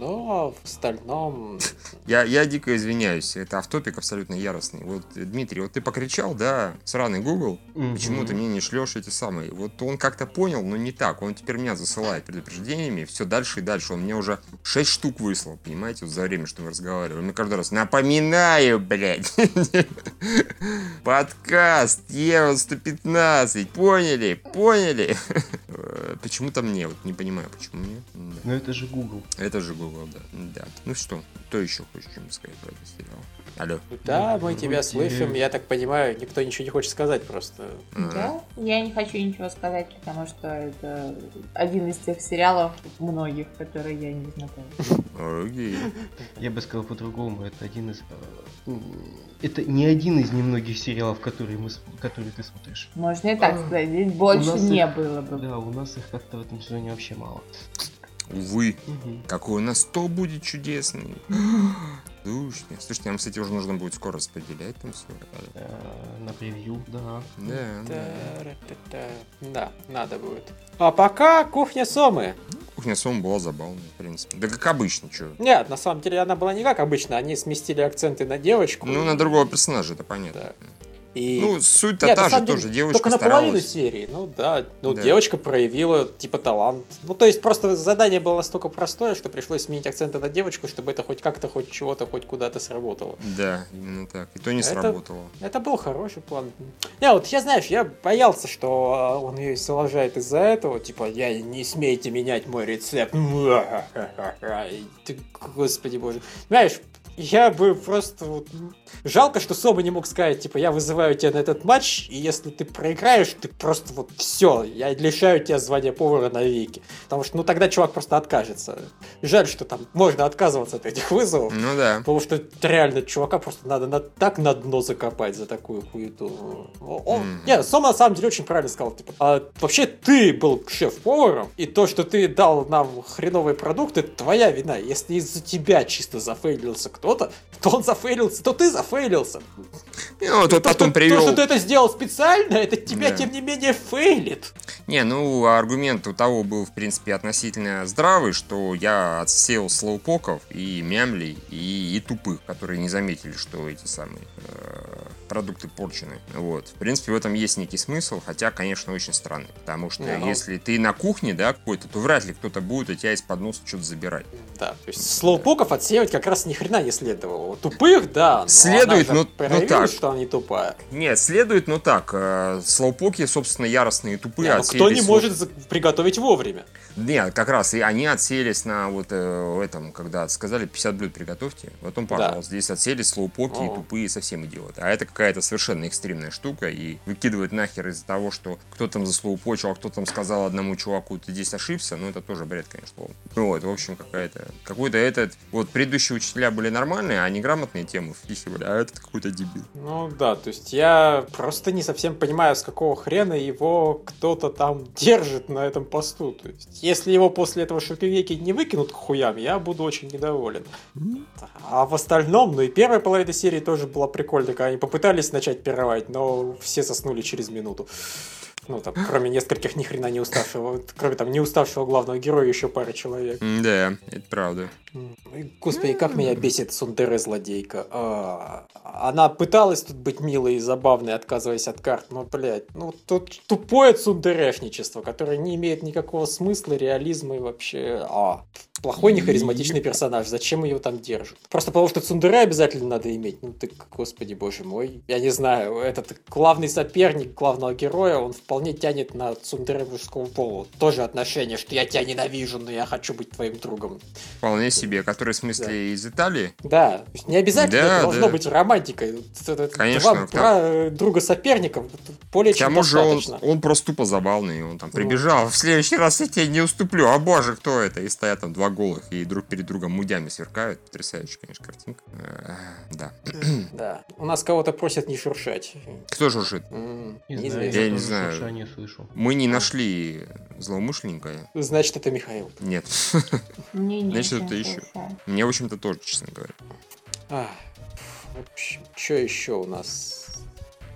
ну. Ну, а в остальном... <laughs> Я, я дико извиняюсь, это автопик абсолютно яростный. Вот, Дмитрий, вот ты покричал, да, сраный Google, почему ты мне не шлешь эти самые? Вот он как-то понял, но не так. Он теперь меня засылает предупреждениями, все дальше и дальше. Он мне уже 6 штук выслал, понимаете, вот за время, что мы разговаривали. Он мне каждый раз, напоминаю, блядь, <laughs> подкаст, Ева 115, поняли, поняли? <laughs> Э, Почему-то мне, вот не понимаю, почему мне. Но это же Google. Это же Google, да. да. Ну что, кто еще хочет что-нибудь сказать про этот сериал? Алло. Да, мы тебя Вроде- слышим, я так понимаю, никто ничего не хочет сказать просто. Да, я не хочу ничего сказать, потому что это один из тех сериалов многих, которые я не знакома. Окей. Я бы сказал по-другому. Это один из... э, м, Это не один из немногих сериалов, которые, мы, которые ты смотришь. Можно и так сказать, здесь больше не их- было бы. Да, у нас их как-то в этом сезоне вообще мало. Увы, Мгм. какой у нас то будет чудесный. <gasps> Душня. Слушайте, нам, кстати, уже нужно будет скоро распределять там все. Э, На превью, да. Да, да. Да, надо будет. А пока кухня Сомы. Кухня Сом была забавная, в принципе. Да как обычно, что. Нет, на самом деле она была не как обычно, они сместили акценты на девочку. Ну, на другого персонажа, это понятно. И... Ну, суть-то Нет, та же деле, тоже. Девочка Только наполовину старалась. серии, ну да. Ну, Да. девочка проявила, типа, талант. Ну, то есть, просто задание было настолько простое, что пришлось сменить акценты на девочку, чтобы это хоть как-то, хоть чего-то, хоть куда-то сработало. Да, именно так. И то не Это- сработало. Это был хороший план. Не, вот я, знаешь, я боялся, что а, он ее заложает из-за этого. Типа, я не смейте менять мой рецепт. Ты, Господи боже. Знаешь, я бы просто... вот, Жалко, что Соба не мог сказать, типа, я вызываю тебя на этот матч, и если ты проиграешь, ты просто вот все, я лишаю тебя звания повара навеки. Потому что, ну, тогда чувак просто откажется. Жаль, что там можно отказываться от этих вызовов. Ну да. Потому что реально чувака просто надо на, так на дно закопать за такую хуету. Он, Мгм. Не, Сом на самом деле очень правильно сказал. Типа, а, вообще ты был шеф-поваром, и то, что ты дал нам хреновые продукты, твоя вина. Если из-за тебя чисто зафейлился кто-то, то он зафейлился, то ты зафейлился. И вот То, потом привел... То, что ты это сделал специально, это тебя, да. тем не менее, фейлит. Не, ну, аргумент у того был, в принципе, относительно здравый, что я отсеял слоупоков и мямлей, и, и тупых, которые не заметили, что эти самые э, продукты порчены. Вот. В принципе, в этом есть некий смысл, хотя, конечно, очень странный. Потому что ну... если ты на кухне, да, какой-то, то вряд ли кто-то будет у тебя из-под носа что-то забирать. Да, то есть слоупоков отсеивать как раз ни хрена не следовало. Тупых, да, но следует, но, ну так. что она не тупая. Нет, следует, но так. Э, слоупоки, собственно, яростные и тупые. Не, ну кто не может приготовить вовремя? Нет, как раз и они отселись на вот э, этом, когда сказали 50 блюд приготовьте, потом, пожалуйста, да. здесь отселись слоупоки и тупые совсем идиоты. А это какая-то совершенно экстремная штука, и выкидывать нахер из-за того, что кто там заслоупочил, а кто там сказал одному чуваку, ты здесь ошибся, ну это тоже бред, конечно. Ну вот, в общем, какая-то, какой-то этот, вот предыдущие учителя были нормальные, а неграмотные темы впихивали, а этот какой-то дебил. Ну да, то есть я просто не совсем понимаю, с какого хрена его кто-то там держит на этом посту. То есть если его после этого шутовеки не выкинут к хуям, я буду очень недоволен. А в остальном, ну и первая половина серии тоже была прикольная, когда они попытались начать пировать, но все заснули через минуту. Ну, там, кроме нескольких ни хрена не уставшего, кроме там не уставшего главного героя, еще пара человек. Да, это правда. Господи, как меня бесит Сундере злодейка. А, она пыталась тут быть милой и забавной, отказываясь от карт, но, блядь, ну тут тупое цундерешничество, которое не имеет никакого смысла, реализма и вообще... А, плохой нехаризматичный персонаж, зачем ее там держат? Просто потому что цундере обязательно надо иметь. Ну ты, господи боже мой, я не знаю, этот главный соперник главного героя, он вполне тянет на цундере мужского пола. Тоже отношение, что я тебя ненавижу, но я хочу быть твоим другом. Вполне себе, который в смысле да. из Италии? Да, не обязательно да, должно да. быть романтикой. Конечно. Два к... друга соперников более чем же он, он просто тупо забавный, он там прибежал, ну. в следующий раз я тебе не уступлю, а боже, кто это? И стоят там два голых и друг перед другом мудями сверкают. Потрясающая, конечно, картинка. Э, да. <clears throat> Да. У нас кого-то просят не шуршать. Кто шуршит? Не знаю, я не знаю. Мы не нашли злоумышленника. Значит, это Михаил. Нет. Значит, это еще. Мне, в общем-то, тоже, честно говоря. А, в общем, что еще у нас?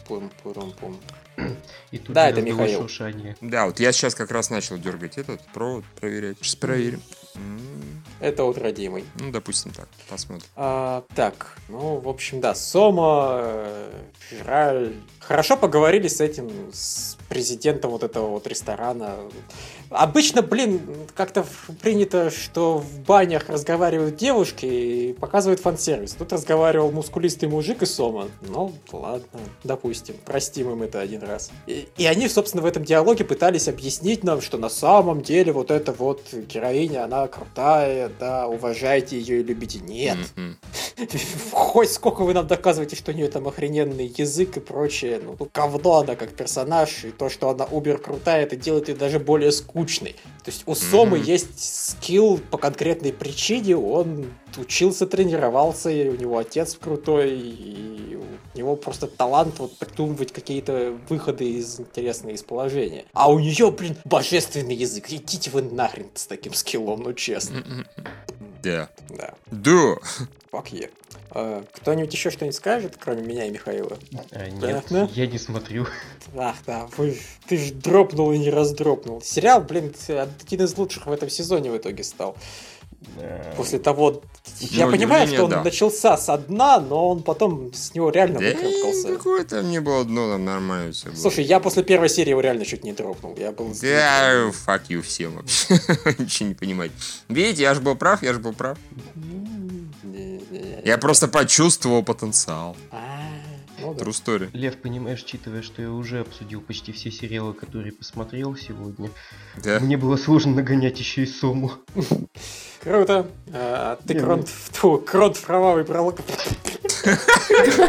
Пум -пум -пум. <clears throat> И тут да, это Михаил. Шуршание. Да, вот я сейчас как раз начал дергать этот провод, проверять. Сейчас проверим. Это вот родимый. Ну, допустим так, посмотрим. А, так, ну, в общем, да, Сома, Жраль. Хорошо поговорили с этим, с президентом вот этого вот ресторана. Обычно, блин, как-то принято, что в банях разговаривают девушки и показывают фан-сервис. Тут разговаривал мускулистый мужик и Сома. Ну, ладно, допустим, простим им это один раз. И, и они, собственно, в этом диалоге пытались объяснить нам, что на самом деле вот эта вот героиня, она крутая, да, уважайте ее и любите. Нет. <laughs> Хоть сколько вы нам доказываете, что у нее там охрененный язык и прочее. Ну, говно она как персонаж, и то, что она убер крутая, это делает ее даже более скучной. То есть у Сомы mm-hmm. есть скилл по конкретной причине, он учился, тренировался, и у него отец крутой, и у него просто талант вот придумывать какие-то выходы из интересные из положения. А у нее, блин, божественный язык. Идите вы нахрен с таким скиллом, ну честно. Да. Да. Да. Fuck yeah. А, кто-нибудь еще что-нибудь скажет, кроме меня и Михаила? А, нет, да? я не смотрю. Ах, да, вы, ты ж дропнул и не раздропнул. Сериал, блин, один из лучших в этом сезоне в итоге стал. После того, я понимаю, что он да. начался с дна, но он потом с него реально да выкарабкался. Какое там не было дно, там нормально все было. Слушай, я после первой серии его реально чуть не дропнул. Я был... Да, fuck you всем вообще. <laughs> Ничего не понимать. Видите, я же был прав, я же был прав. Я просто почувствовал потенциал. А, ну True story. Лев, понимаешь, учитывая, что я уже обсудил почти все сериалы, которые посмотрел сегодня, да? мне было сложно нагонять еще и сумму. Круто. А, ты кронт, фу, кронт пролог.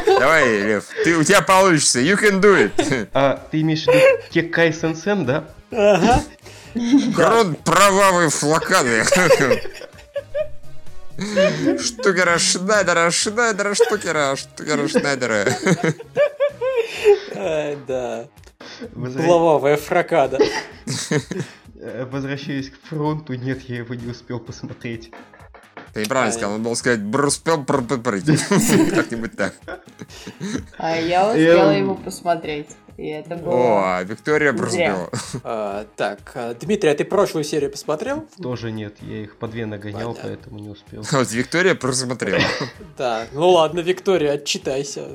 Давай, Лев, ты, у тебя получится. You can do it. А ты имеешь в виду Кекай Сенсен, да? Ага. Кронт кровавый флакады. Штукера Шнайдера, Шнайдера, штукера, штукера Шнайдера. Да. Плавовая фракада. Возвращаясь к фронту, нет, я его не успел посмотреть. Ты неправильно сказал, он был сказать бруспел <laughs> Как-нибудь так. А я успела его посмотреть. И это было... О, Виктория Брусбела. А, так, а, Дмитрий, а ты прошлую серию посмотрел? Тоже нет, я их по две нагонял, Понятно. поэтому не успел. Вот Виктория просмотрела. Да, ну ладно, Виктория, отчитайся.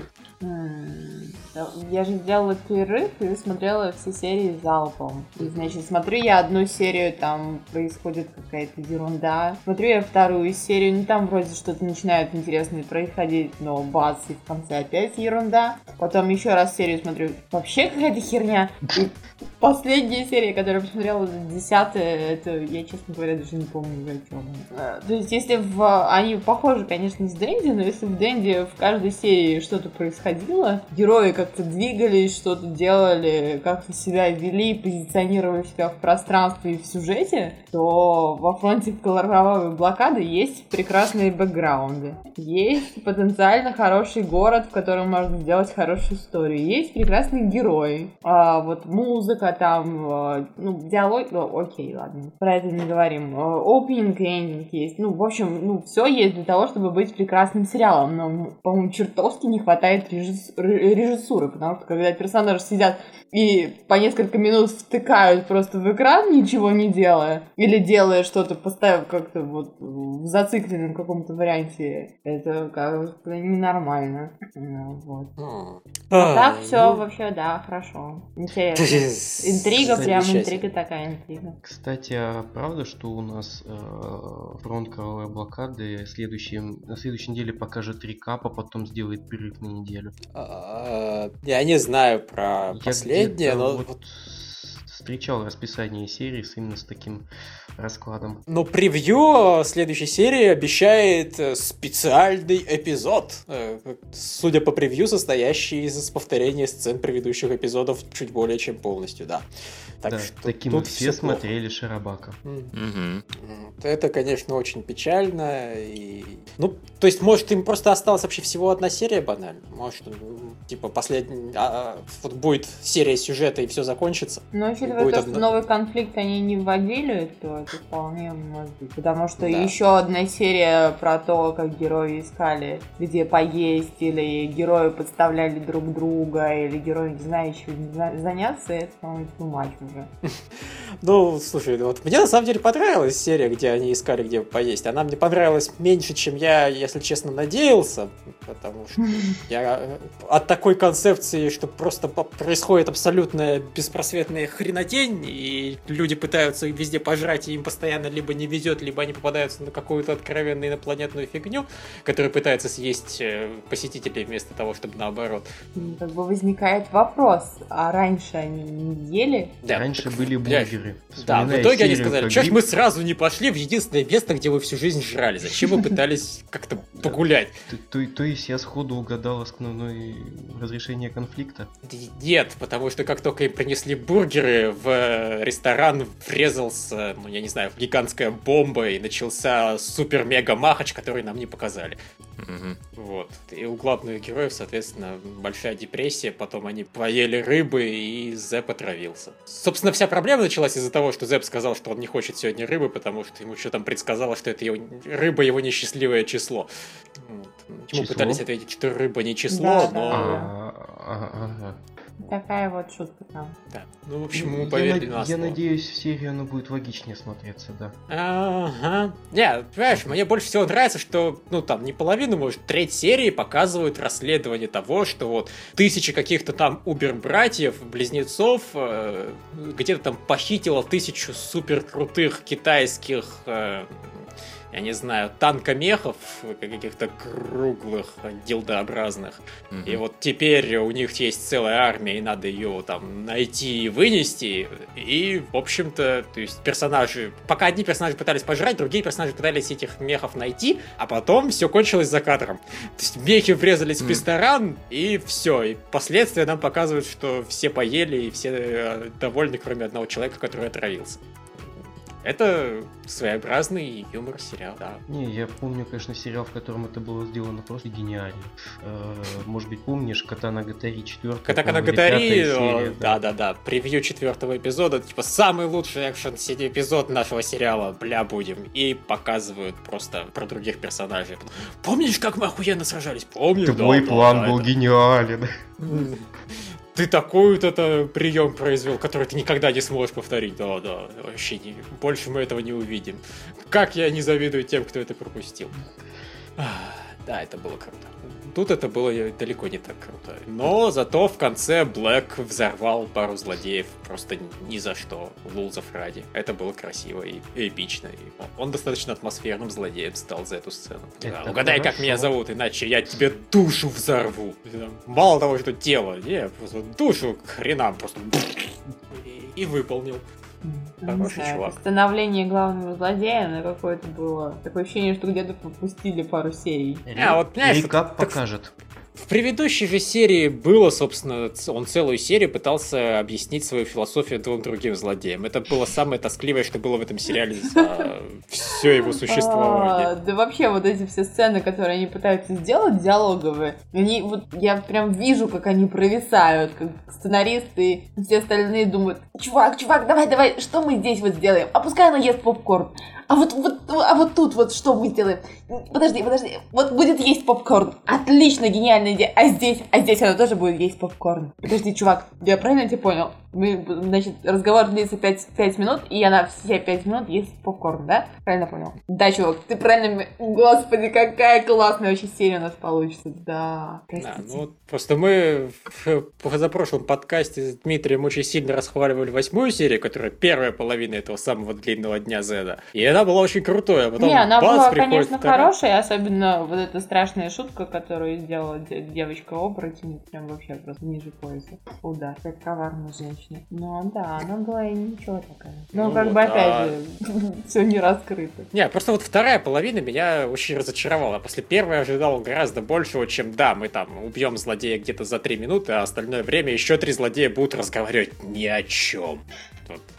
Я же сделала перерыв и смотрела все серии залпом. И, значит, смотрю я одну серию, там происходит какая-то ерунда. Смотрю я вторую серию, ну там вроде что-то начинает интересное происходить, но бац, и в конце опять ерунда. Потом еще раз серию смотрю, вообще какая-то херня. И последняя серия, которую я посмотрела, десятая, это я, честно говоря, даже не помню, о чем. А, то есть, если в... Они похожи, конечно, с Дэнди, но если в Дэнди в каждой серии что-то происходило, герои как-то двигались, что-то делали, как-то себя вели, позиционировали себя в пространстве и в сюжете, то во фронте кровавой блокады есть прекрасные бэкграунды. Есть потенциально хороший город, в котором можно сделать хорошую историю. Есть прекрасные герои. А, вот музыка там, а, ну, диалог, ну, окей, ладно, про это не говорим. Опенинг и эндинг есть. Ну, в общем, ну, все есть для того, чтобы быть прекрасным сериалом. Но, по-моему, чертовски не хватает режиссуры, потому потому что когда персонажи сидят и по несколько минут втыкают просто в экран, ничего не делая, или делая что-то, поставив как-то вот в зацикленном каком-то варианте, это как-то ненормально. Вот. А так все вообще, да, хорошо. Интересно. Интрига, прям интрига такая интрига. Кстати, а правда, что у нас э, фронт кровавой блокады следующем, на следующей неделе покажет рекап, а потом сделает перерыв на неделю? А, я не знаю про последнее, но... Вот встречал расписание серии с именно с таким раскладом. Но превью следующей серии обещает э, специальный эпизод. Э, судя по превью, состоящий из повторения сцен предыдущих эпизодов чуть более чем полностью, да. Так да, что таким тут все смотрели плохо. Шарабака. Угу. Это, конечно, очень печально. И... Ну, то есть, может, им просто осталась вообще всего одна серия банально. Может, типа, последний... А, вот будет серия сюжета и все закончится. Но учитывая то, одна... что новый конфликт они не вводили, то это вполне может быть. Потому что да. еще одна серия про то, как герои искали, где поесть, или герои подставляли друг друга, или герои, не знаю, еще заняться, это, по-моему, уже. <laughs> Ну, слушай, ну вот мне на самом деле понравилась серия, где они искали, где поесть. Она мне понравилась меньше, чем я, если честно, надеялся, потому что <laughs> я э, от такой концепции, что просто происходит абсолютная беспросветная хренотень, и люди пытаются везде пожрать, и им постоянно либо не везет, либо они попадаются на какую-то откровенную инопланетную фигню, которая пытается съесть э, посетителей вместо того, чтобы наоборот. Как бы возникает вопрос, а раньше они не ели? Да, Раньше были бургеры. Да, в итоге они сказали, что ж мы сразу не пошли в единственное место, где вы всю жизнь жрали. Зачем вы <laughs> пытались как-то погулять? То, есть я сходу угадал основное разрешение конфликта? Нет, потому что как только им принесли бургеры, в ресторан врезался, ну я не знаю, гигантская бомба и начался супер-мега-махач, который нам не показали. Угу. Вот. И у главных героев, соответственно, большая депрессия, потом они поели рыбы, и Зэп отравился. Собственно, вся проблема началась из-за того, что Зэп сказал, что он не хочет сегодня рыбы, потому что ему что там предсказало, что это его... рыба его несчастливое число. Вот. Ему пытались ответить, что рыба не число, да, но... Да, Такая вот шутка там. Да. Ну, в общем, мы поверили я, на Я надеюсь, в серии оно будет логичнее смотреться, да. Ага. Не, понимаешь, мне больше всего нравится, что, ну, там, не половину, может, треть серии показывают расследование того, что вот тысячи каких-то там убер-братьев, близнецов, э, где-то там похитило тысячу супер крутых китайских э, я не знаю, танкомехов каких-то круглых, дилдообразных. Mm-hmm. И вот теперь у них есть целая армия, и надо ее там найти и вынести. И, в общем-то, то есть персонажи... Пока одни персонажи пытались пожрать, другие персонажи пытались этих мехов найти, а потом все кончилось за кадром. То есть мехи врезались mm-hmm. в ресторан, и все. И последствия нам показывают, что все поели, и все э, довольны, кроме одного человека, который отравился. Это своеобразный юмор сериал, да. Не, я помню, конечно, сериал, в котором это было сделано просто гениально. Э, может быть, помнишь Катана Гатари 4? Катана Гатари, да-да-да, превью четвертого эпизода, типа самый лучший экшен эпизод нашего сериала, бля, будем. И показывают просто про других персонажей. Помнишь, как мы охуенно сражались? Помню, Твой да, план да, был это... гениален. <laughs> ты такой вот это прием произвел, который ты никогда не сможешь повторить. Да, да, вообще не, больше мы этого не увидим. Как я не завидую тем, кто это пропустил. Да, это было круто. Тут это было далеко не так круто. Но зато в конце Блэк взорвал пару злодеев просто ни за что, лулзов ради. Это было красиво и эпично. И он достаточно атмосферным злодеем стал за эту сцену. Да, угадай, хорошо. как меня зовут, иначе я тебе душу взорву. Мало того, что тело, не, просто душу хренам просто и выполнил. Хороший чувак. Становление главного злодея на какое-то было такое ощущение, что где-то пропустили пару серий. А, вот, знаешь, Рекап покажет. В предыдущей же серии было, собственно, он целую серию пытался объяснить свою философию двум другим злодеям. Это было самое тоскливое, что было в этом сериале за все его существование. А, да вообще вот эти все сцены, которые они пытаются сделать, диалоговые, они вот я прям вижу, как они провисают, как сценаристы и все остальные думают, чувак, чувак, давай, давай, что мы здесь вот сделаем? А пускай она ест попкорн. А вот, вот, а вот тут вот что мы сделаем? Подожди, подожди. Вот будет есть попкорн. Отлично, гениальная идея. А здесь, а здесь она тоже будет есть попкорн. Подожди, чувак, я правильно тебя понял? Мы, значит, разговор длится 5, 5 минут, и она все 5 минут ест попкорн, да? Правильно понял? Да, чувак, ты правильно... Господи, какая классная вообще серия у нас получится. Да, простите. Да, ну просто мы в позапрошлом подкасте с Дмитрием очень сильно расхваливали восьмую серию, которая первая половина этого самого длинного дня Зеда. И она была очень крутой, а потом Не, она бац, была, конечно, вторая. хорошая, особенно вот эта страшная шутка, которую сделала девочка-оборотень, прям вообще просто ниже пояса. Удар, как коварная женщина женщина. Ну да, она была и ничего такая. Но ну, как вот, бы опять а... же, <laughs> все не раскрыто. Не, просто вот вторая половина меня очень разочаровала. После первой ожидал гораздо большего, чем да, мы там убьем злодея где-то за три минуты, а остальное время еще три злодея будут разговаривать ни о чем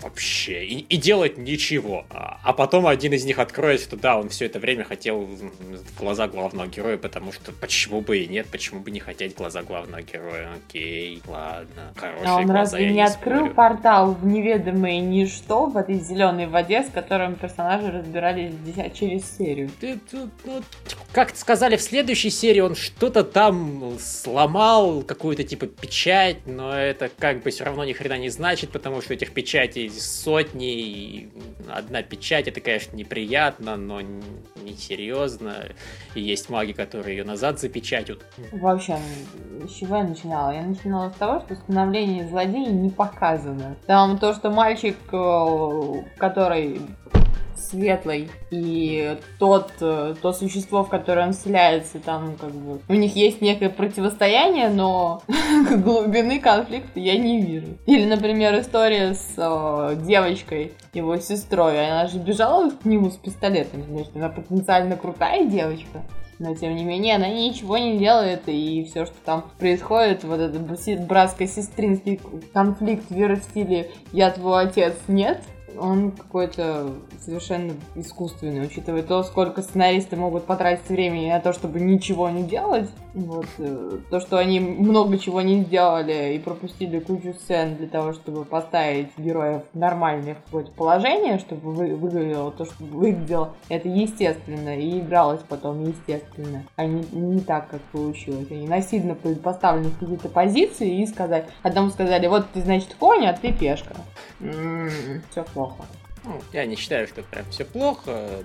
вообще и, и делать ничего. А, а потом один из них откроет, что да, он все это время хотел в глаза главного героя, потому что почему бы и нет, почему бы не хотеть глаза главного героя. Окей, ладно, хорошие А он глаза, разве не открыл спорю. портал в неведомое ничто в этой зеленой воде, с которым персонажи разбирались через серию? Ты, ты, ну, как сказали в следующей серии, он что-то там сломал, какую-то типа печать, но это как бы все равно ни хрена не значит, потому что этих печатей сотни, и одна печать, это, конечно, неприятно, но не серьезно. И есть маги, которые ее назад запечатают. В общем, с чего я начинала? Я начинала с того, что становление злодея не показано. Там то, что мальчик, э, который светлый, и тот, э, то существо, в которое он вселяется, там как бы у них есть некое противостояние, но <laughs> глубины конфликта я не вижу. Или, например, история с о, э, девочкой, его сестрой, она же бежала к нему с пистолетом, значит, она потенциально крутая девочка. Но тем не менее она ничего не делает, и все, что там происходит, вот этот братско-сестринский конфликт в стиле «я твой отец» нет, он какой-то совершенно искусственный, учитывая то, сколько сценаристы могут потратить времени на то, чтобы ничего не делать. Вот, э, то, что они много чего не сделали и пропустили кучу сцен для того, чтобы поставить героев в нормальное какое-то положение, чтобы вы, выглядело то, что выглядело это естественно и игралось потом естественно, а не, не так, как получилось. Они насильно поставлены в какие-то позиции и сказать, одному сказали, вот ты, значит, конь, а ты пешка. М-м-м, все плохо. Ну, я не считаю, что прям все плохо.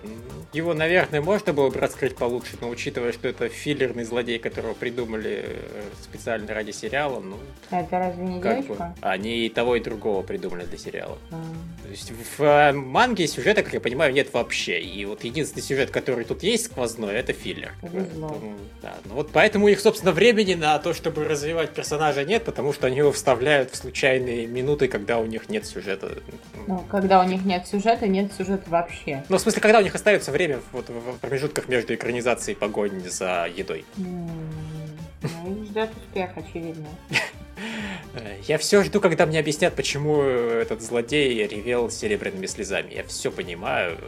Его, наверное, можно было бы раскрыть получше, но учитывая, что это филлерный злодей, которого придумали э, специально ради сериала, ну... Это разве не как девочка? Бы, они и того, и другого придумали для сериала. А. То есть в э, манге сюжета, как я понимаю, нет вообще. И вот единственный сюжет, который тут есть сквозной, это филлер. Поэтому, да, ну вот поэтому у них, собственно, времени на то, чтобы развивать персонажа нет, потому что они его вставляют в случайные минуты, когда у них нет сюжета. Ну, когда у них нет сюжета, нет сюжета вообще. Ну, в смысле, когда у них остается время вот, в промежутках между экранизацией и погоней за едой. Ну, ждет успех, очевидно. <laughs> Я все жду, когда мне объяснят, почему этот злодей ревел серебряными слезами. Я все понимаю.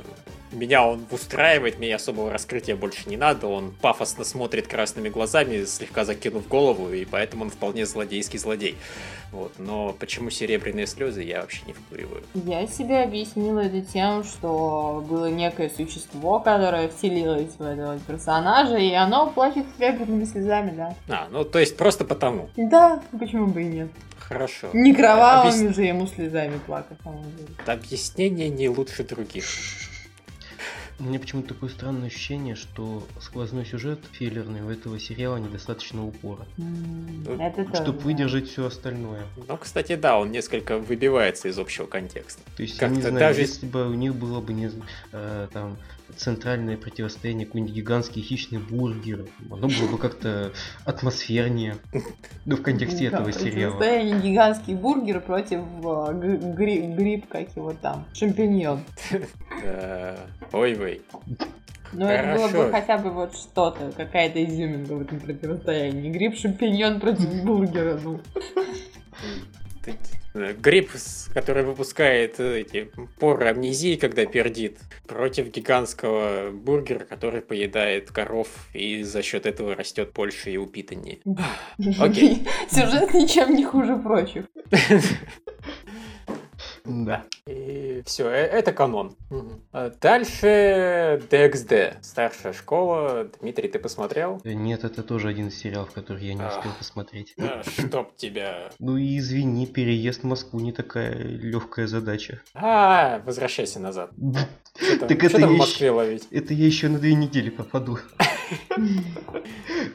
Меня он устраивает, мне особого раскрытия больше не надо. Он пафосно смотрит красными глазами, слегка закинув голову, и поэтому он вполне злодейский злодей. Вот. Но почему серебряные слезы, я вообще не вкуриваю. Я себе объяснила это тем, что было некое существо, которое вселилось в этого персонажа, и оно плачет серебряными слезами, да. А, ну то есть просто потому. Да, почему бы и нет. Хорошо. Не кровавыми Объяс... же ему слезами плакать, по-моему. Объяснение не лучше других. У меня почему-то такое странное ощущение, что сквозной сюжет филлерный у этого сериала недостаточно упора. Mm, чтобы выдержать все остальное. Ну, кстати, да, он несколько выбивается из общего контекста. То есть, я не знаю, даже... если бы у них было бы не э, там центральное противостояние, какой-нибудь гигантский хищный бургер, оно было бы как-то атмосфернее. Ну, в контексте этого сериала. Противостояние гигантский бургер против э, гриб, как его там, шампиньон. Ой-вой. Ну, это было бы хотя бы вот что-то, какая-то изюминка в этом противостоянии. Гриб шампиньон против бургера, ну. Гриб, который выпускает э, эти поры амнезии, когда пердит, против гигантского бургера, который поедает коров и за счет этого растет больше и упитаннее. Окей. <laughs> Сюжет ничем не хуже прочих. <laughs> Да. И все, э, это канон. Угу. Дальше DXD, старшая школа. Дмитрий, ты посмотрел? Нет, это тоже один из сериалов, который я не успел посмотреть. А, чтоб тебя. Ну и извини, переезд в Москву не такая легкая задача. А, возвращайся назад. <laughs> Так это в Москве ловить? Это я еще на две недели попаду. <laughs>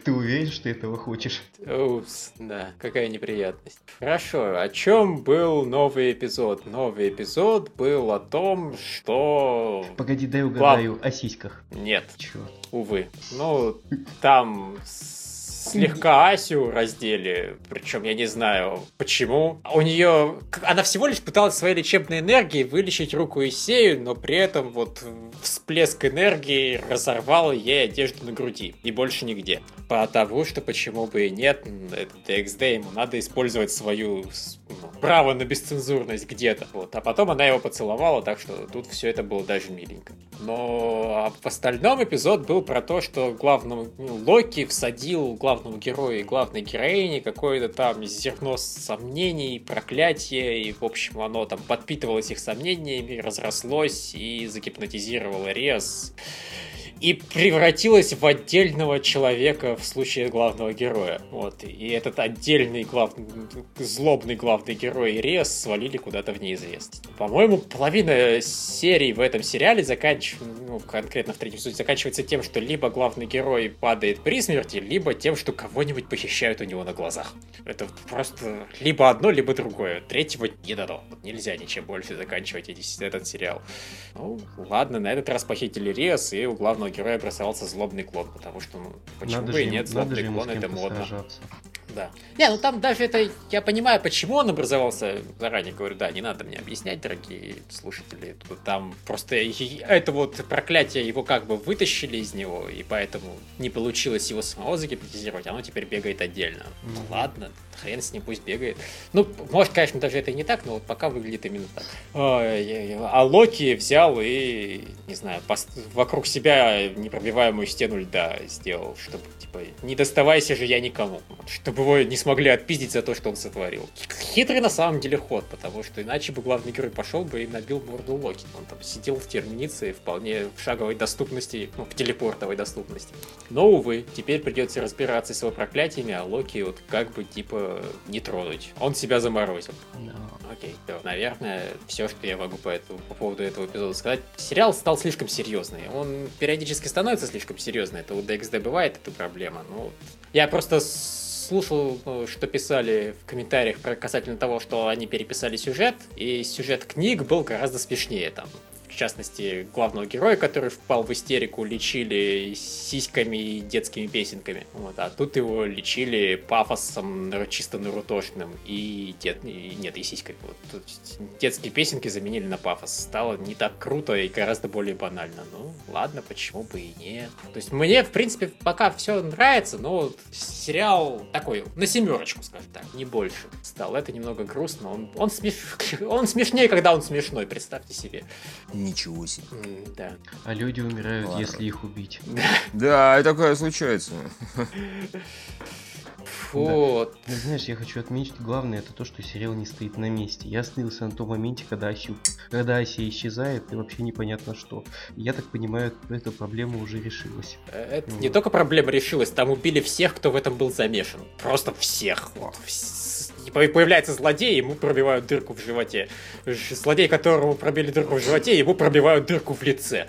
Ты уверен, что этого хочешь? Упс, да, какая неприятность. Хорошо, о чем был новый эпизод? Новый эпизод был о том, что... Погоди, дай угадаю, о сиськах. Нет. Чего? Увы. Ну, там слегка Асю раздели, причем я не знаю почему. У нее, она всего лишь пыталась своей лечебной энергией вылечить руку Исею, но при этом вот всплеск энергии разорвал ей одежду на груди и больше нигде. Потому что почему бы и нет, это DXD, ему надо использовать свою ну, право на бесцензурность где-то. Вот. А потом она его поцеловала, так что тут все это было даже миленько. Но а в остальном эпизод был про то, что главному ну, Локи всадил главному герою и главной героине какое-то там зерно сомнений, проклятие, и, в общем, оно там подпитывалось их сомнениями, разрослось и загипнотизировало Cavalarias. И превратилась в отдельного человека в случае главного героя. Вот. И этот отдельный главный, злобный главный герой Рес свалили куда-то в неизвестность. По-моему, половина серий в этом сериале заканчивается, ну, конкретно в третьем сезоне, заканчивается тем, что либо главный герой падает при смерти, либо тем, что кого-нибудь похищают у него на глазах. Это просто либо одно, либо другое. Третьего не дано. Нельзя ничем больше заканчивать этот сериал. Ну, ладно, на этот раз похитили Рес, и у главного героя красовался злобный клон, потому что, ну, почему надо бы и нет, злобный клон это модно. Сражаться. Да. Не, ну там даже это, я понимаю, почему он образовался, заранее говорю, да, не надо мне объяснять, дорогие слушатели. Там просто это вот проклятие его как бы вытащили из него, и поэтому не получилось его самого загипнотизировать, оно теперь бегает отдельно. Mm-hmm. Ну ладно, хрен с ним, пусть бегает. Ну, может, конечно, даже это и не так, но вот пока выглядит именно так. А Локи взял и, не знаю, вокруг себя непробиваемую стену льда сделал, чтобы, типа, не доставайся же я никому. Чтобы его не смогли отпиздить за то, что он сотворил. Хитрый на самом деле ход, потому что иначе бы главный герой пошел бы и набил морду Локи. Он там сидел в терминице вполне в шаговой доступности, ну, в телепортовой доступности. Но, увы, теперь придется разбираться с его проклятиями, а Локи вот как бы типа не тронуть. Он себя заморозил. No. Окей, то, наверное, все, что я могу по, этому, по поводу этого эпизода сказать. Сериал стал слишком серьезный. Он периодически становится слишком серьезный. Это у DXD бывает, эта проблема. Ну, я просто слушал, ну, что писали в комментариях про касательно того, что они переписали сюжет, и сюжет книг был гораздо смешнее там в частности, главного героя, который впал в истерику, лечили сиськами и детскими песенками. Вот, а тут его лечили пафосом чисто нарутошным и, дет... и нет, и сиськами. Вот, детские песенки заменили на пафос. Стало не так круто и гораздо более банально. Ну, ладно, почему бы и нет. То есть мне, в принципе, пока все нравится, но сериал такой, на семерочку, скажем так, не больше стал. Это немного грустно. Он, он, смеш... <laughs> он смешнее, когда он смешной, представьте себе. Ничего себе. Да. А люди умирают, Ладно. если их убить. Да, и такое случается. <laughs> Вот. Да. Знаешь, я хочу отметить, главное это то, что сериал не стоит на месте. Я остановился на том моменте, когда Аси, когда Аси исчезает, и вообще непонятно что. Я так понимаю, эта проблема уже решилась. Э, это вот. не только проблема решилась, там убили всех, кто в этом был замешан. Просто всех. Вот. Появляется злодей, ему пробивают дырку в животе. Злодей, которому пробили дырку в животе, ему пробивают дырку в лице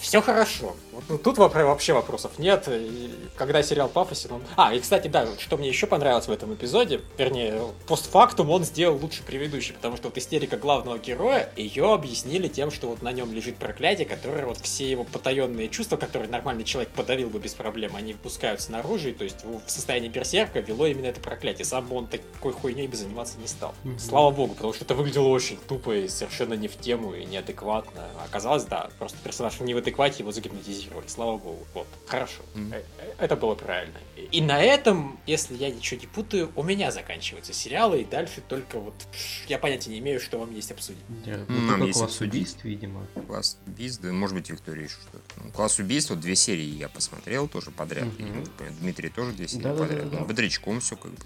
все хорошо. Вот, ну, тут вообще вопросов нет. И когда сериал пафосен, он... А, и, кстати, да, что мне еще понравилось в этом эпизоде, вернее, постфактум он сделал лучше предыдущий, потому что вот истерика главного героя, ее объяснили тем, что вот на нем лежит проклятие, которое вот все его потаенные чувства, которые нормальный человек подавил бы без проблем, они выпускаются наружу, и то есть в состоянии берсерка вело именно это проклятие. Сам бы он такой хуйней бы заниматься не стал. Mm-hmm. Слава богу, потому что это выглядело очень тупо и совершенно не в тему и неадекватно. Оказалось, да, просто персонаж не в адеквате его загипнотизировали. Слава богу. Вот. Хорошо. Mm-hmm. Это было правильно. И на этом, если я ничего не путаю, у меня заканчиваются сериалы, и дальше только вот я понятия не имею, что вам есть обсудить. Yeah, ну, Нам есть класс убийств, видимо. Класс убийств, да, может быть, Виктория еще что-то. Ну, класс убийств, вот две серии я посмотрел тоже подряд. Mm-hmm. И, Дмитрий тоже две серии да, подряд. Да, да, да. Ну, бодрячком все как бы.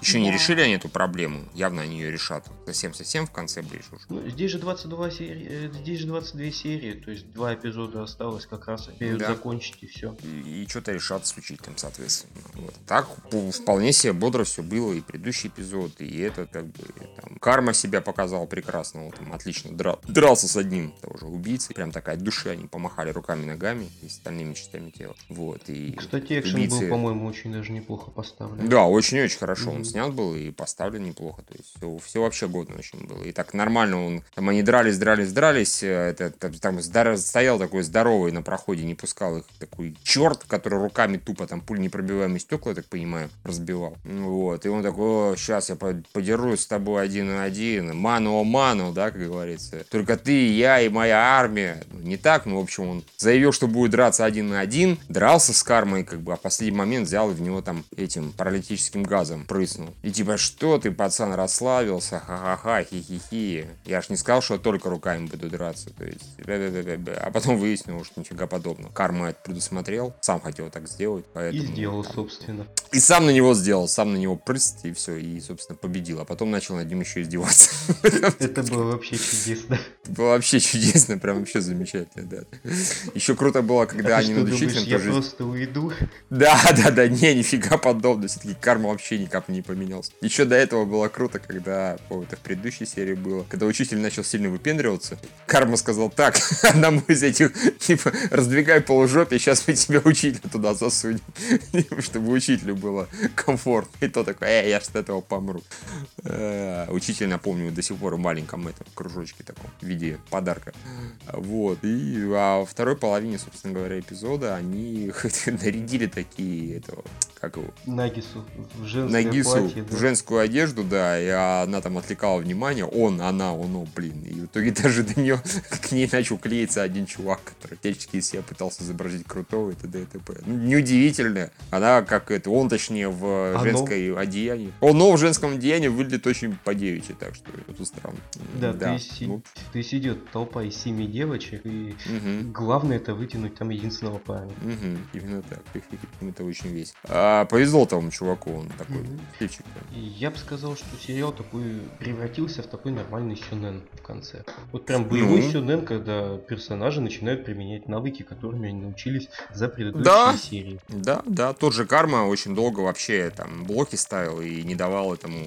Еще да. не решили они эту проблему. Явно они ее решат. Совсем-совсем в конце ближе уже. Ну, здесь же 22 серии, э, здесь же 22 серии, то есть два эпизода осталось как раз успеют да. закончить и все. И, и что-то решат с учителем, соответственно. Вот. Так вполне себе бодро все было и предыдущий эпизод, и это как бы там, карма себя показал прекрасно. Вот, там, отлично драл, дрался с одним тоже убийцей. Прям такая душа, они помахали руками, ногами и остальными частями тела. Вот. И Кстати, экшен убийцы... был, по-моему, очень даже неплохо поставлен. Да, очень-очень хорошо. Mm-hmm снят был и поставлен неплохо. То есть все, все вообще годно очень было. И так нормально он... Там они дрались, дрались, дрались. Э, это, там, там здоров, стоял такой здоровый на проходе, не пускал их. Такой черт, который руками тупо там пуль непробиваемые стекла, я так понимаю, разбивал. Вот. И он такой, сейчас я подерусь с тобой один на один. Ману о ману, да, как говорится. Только ты, я и моя армия. Не так, но, в общем, он заявил, что будет драться один на один. Дрался с кармой, как бы, а в последний момент взял и в него там этим паралитическим газом прыснул прыснул. И типа, что ты, пацан, расслабился, ха-ха-ха, хи-хи-хи. Я ж не сказал, что только руками буду драться. То есть, а потом выяснил, что нифига подобного. Карма это предусмотрел, сам хотел так сделать. Поэтому... И сделал, собственно. И сам на него сделал, сам на него прыст, и все, и, собственно, победил. А потом начал над ним еще издеваться. <laughs> Это было вообще чудесно. Было вообще чудесно, прям вообще замечательно, да. Еще круто было, когда а они над учителем я просто уйду? Да, да, да, не, нифига подобного. Все-таки карма вообще никак не поменялся. Еще до этого было круто, когда, по это в предыдущей серии было, когда учитель начал сильно выпендриваться, Карма сказал, так, <laughs> одному из этих, типа, раздвигай полужопи, сейчас мы тебя учителя туда засунем, <laughs> чтобы учителю было комфортно. И то такой, э, я с этого помру. Э, учитель, напомню, до сих пор в маленьком этом кружочке таком, в виде подарка. Вот. И а во второй половине, собственно говоря, эпизода они <laughs> нарядили такие, этого, как его? Нагису в женское Нагису платье, да. в женскую одежду, да, и она там отвлекала внимание, он, она, он, о, блин, и в итоге <laughs> даже до нее к ней начал клеиться один чувак, который всячески из себя пытался изобразить крутого и т.д. и т.п. Ну, неудивительно, она как это, он точнее в оно? женской одеянии. Оно в женском одеянии выглядит очень по девичьи, так что это странно. Да, да. Ну. то есть идет толпа из семи девочек, и угу. главное это вытянуть там единственного парня. Угу. Именно так, это очень весело. А, повезло тому чуваку, он такой угу. Птичек. Я бы сказал, что сериал такой превратился в такой нормальный сюнен в конце. Вот прям боевой ну. сюнен, когда персонажи начинают применять навыки, которыми они научились за предыдущие да. серии. Да, да, тот же Карма очень долго вообще там блоки ставил и не давал этому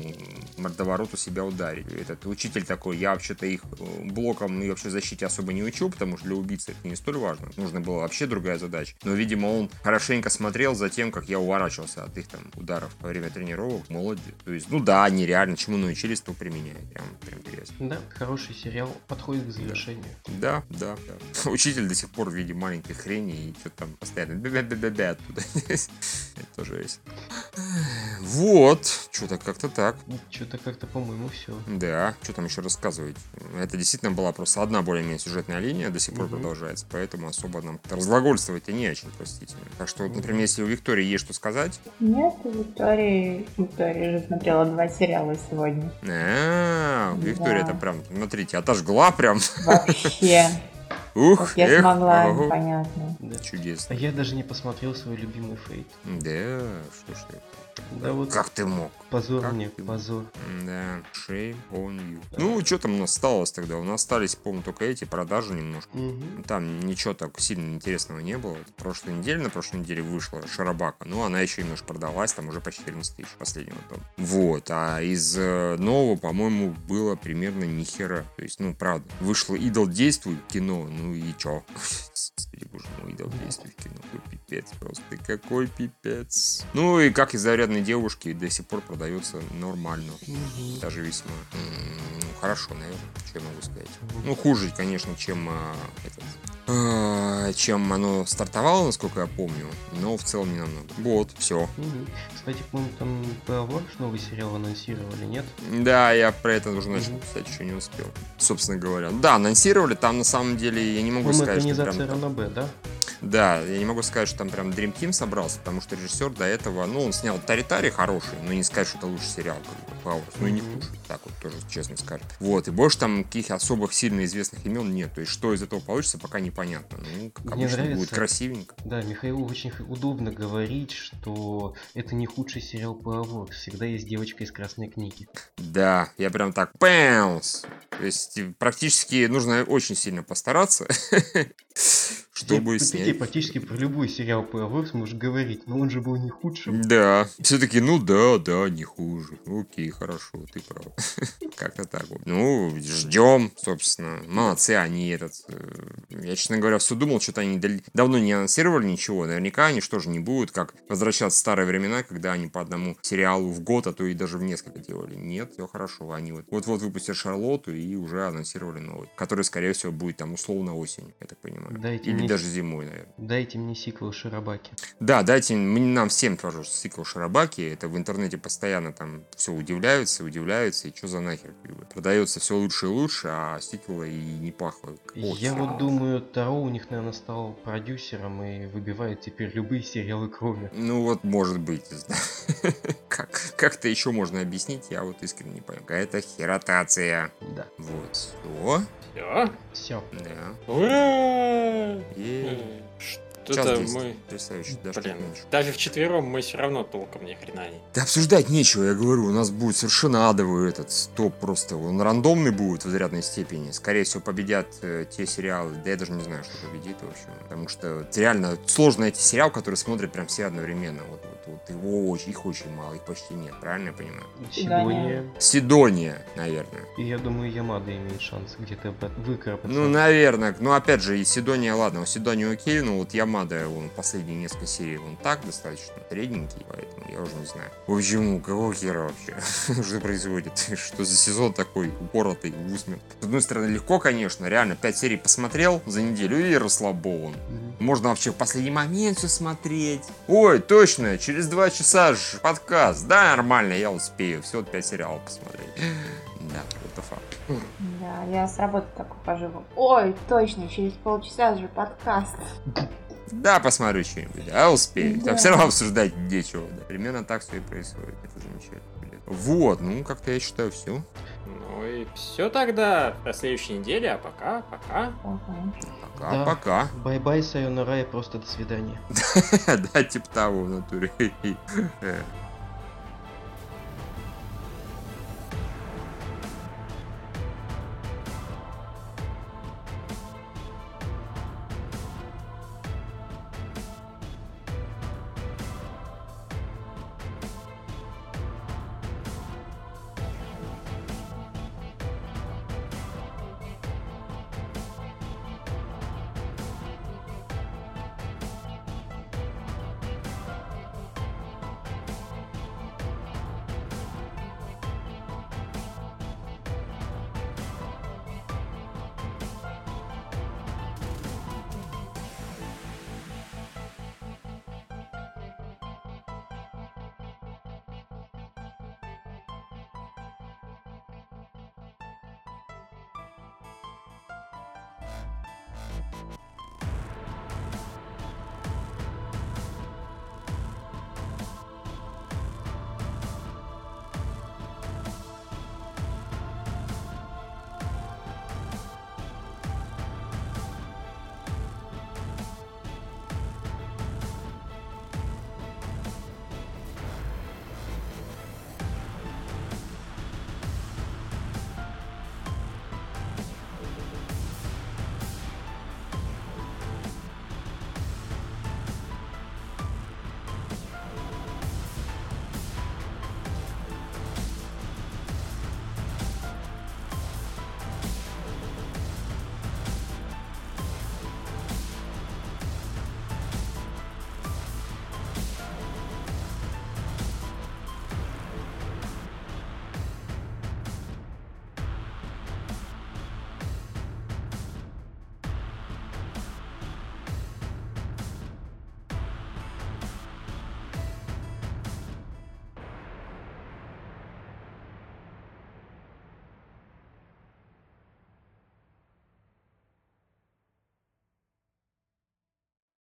мордовороту себя ударить. Этот учитель такой, я вообще-то их э, блоком и вообще защите особо не учу, потому что для убийцы это не столь важно. Нужно было вообще другая задача. Но, видимо, он хорошенько смотрел за тем, как я уворачивался от их там ударов во время тренировок молодец. То есть, ну да, они реально чему научились, то применяют. Прям, прям интересно. Да, хороший сериал подходит к завершению. Да, да, да. <laughs> Учитель до сих пор в виде маленькой хрени и что-то там постоянно бя-бя-бя-бя оттуда. <laughs> Это тоже есть. Вот, что-то как-то так. Что-то как-то, по-моему, все. Да, что там еще рассказывать? Это действительно была просто одна более-менее сюжетная линия, до сих пор Мгм. продолжается, поэтому особо нам разглагольствовать и не о чем, простите. Так что, например, если у Виктории есть что сказать, Нет, у Виктории... Виктория же смотрела два сериала сегодня. а, Виктория, Да. это прям, смотрите, отожгла прям. Вообще. <laughs> Ух, я эх, смогла, ого. непонятно. Да. А Чудесно. я даже не посмотрел свой любимый фейт. Да, что ж ты. Да вот Как ты мог? позор как мне, ты- позор. Да, shame on you. Ну, что там у нас осталось тогда? У нас остались, по-моему, только эти продажи немножко. Мгм. Там ничего так сильно интересного не было. Прошлой неделе, на прошлой неделе вышла Шарабака. Ну, она еще немножко продалась, там уже почти 14 тысяч последнего тома. Вот. А из э, нового, по-моему, было примерно ни хера. То есть, ну, правда. Вышло Идол Действуй кино. Ну и чё? <laughs> Господи, боже мой, Идол Действуй кино. Какой пипец просто. Какой пипец. Ну и как из зарядной девушки до сих пор продается нормально. Даже весьма. Ну, хорошо, наверное. Что я могу сказать? Ну, хуже, конечно, чем а, этот, а, чем оно стартовало, насколько я помню, но в целом не намного. Вот, все. Кстати, по-моему, там Beowulf новый сериал анонсировали, нет? Да, я про это уже начал Мгм. писать, еще не успел. Собственно говоря. Да, анонсировали, там на самом деле я не могу По-моему, сказать, что прям... Ранобе, да? Да, я не могу сказать, что там прям Dream Team собрался, потому что режиссер до этого, ну, он снял Таритари хороший, но не сказать, что это лучший сериал, как бы, Powers, ну и не хуже, так вот тоже честно скажем. Вот, и больше там каких особых сильно известных имен нет, то есть что из этого получится, пока непонятно. Ну, как Мне обычно, будет нравится- красивенько. Да, Михаилу очень удобно говорить, что это не худший сериал по Авор. Всегда есть девочка из красной книги. Да, я прям так пэмс. То есть э, практически нужно очень сильно постараться, <laughs> чтобы Ты, ты снять. практически про любой сериал по Авор сможешь говорить, но он же был не худшим. Да, все-таки, ну да, да, не хуже. Окей, хорошо, ты прав. <laughs> Как-то так вот. Ну, ждем, собственно. Молодцы, они этот... э, Я, честно говоря, все думал, что-то они давно не анонсировали ничего. Наверняка они что же не будут, как возвращаться в старые времена, когда они по одному сериалу в год, а то и даже в несколько делали. Нет, все хорошо. Они вот вот-вот выпустят Шарлотту и уже анонсировали новый, который, скорее всего, будет там условно осенью, я так понимаю. Дайте Или мне даже зимой, наверное. Дайте мне сиквел Шарабаки. Да, дайте мне- нам всем, пожалуйста, сиквел Шарабаки. Это в интернете постоянно там все удивляются, удивляются, и что за нахер. как. Продается все лучше и лучше, а сиквела и не пахло. Я вот думаю, Таро у них, наверное, стал продюсером и выбивает теперь любые сериалы кроме. Ну вот, может быть. не знаю. <laughs> Как, как-то еще можно объяснить, я вот искренне не понимаю. Какая-то херотация. Да. Вот. Что? Все. Все. Да. Ура! И... Час Что-то 10. мы... Потрясающе, даже Блин, меньше. даже вчетвером мы все равно толком ни хрена не. Да обсуждать нечего, я говорю, у нас будет совершенно адовый этот стоп просто, он рандомный будет в изрядной степени. Скорее всего, победят э, те сериалы, да я даже не знаю, что победит, в общем. Потому что это реально сложно найти сериал, который смотрят прям все одновременно. Вот, вот, вот его очень, их очень мало, их почти нет, правильно я понимаю? Сидония. Сидония, наверное. И я думаю, Ямада имеет шанс где-то выкарабкаться. Ну, наверное. Ну, опять же, и Сидония, ладно, у Сидонии окей, но вот Ямада, он последние несколько серий, он так достаточно средненький, поэтому я уже не знаю. В общем, какого хера вообще? <laughs> Что происходит? <laughs> Что за сезон такой упоротый, в усмерть? С одной стороны, легко, конечно, реально, пять серий посмотрел за неделю и расслабован. Можно вообще в последний момент все смотреть. Ой, точно, через два часа же подкаст. Да, нормально, я успею. Всего пять сериалов посмотреть. <laughs> Да, это факт. Да, я с работы такой прихожу. Ой, точно, через полчаса же подкаст. Да, посмотрю что-нибудь, а успею. Да. Там все равно обсуждать нечего. Да. Примерно так все и происходит. Это замечательно. блин. Вот, ну, как-то я считаю, все. Ну и все тогда. До следующей недели, а пока, пока. Пока, Да. пока. Bye-bye, сайонара и просто до свидания. <laughs> да, типа того в натуре. <laughs>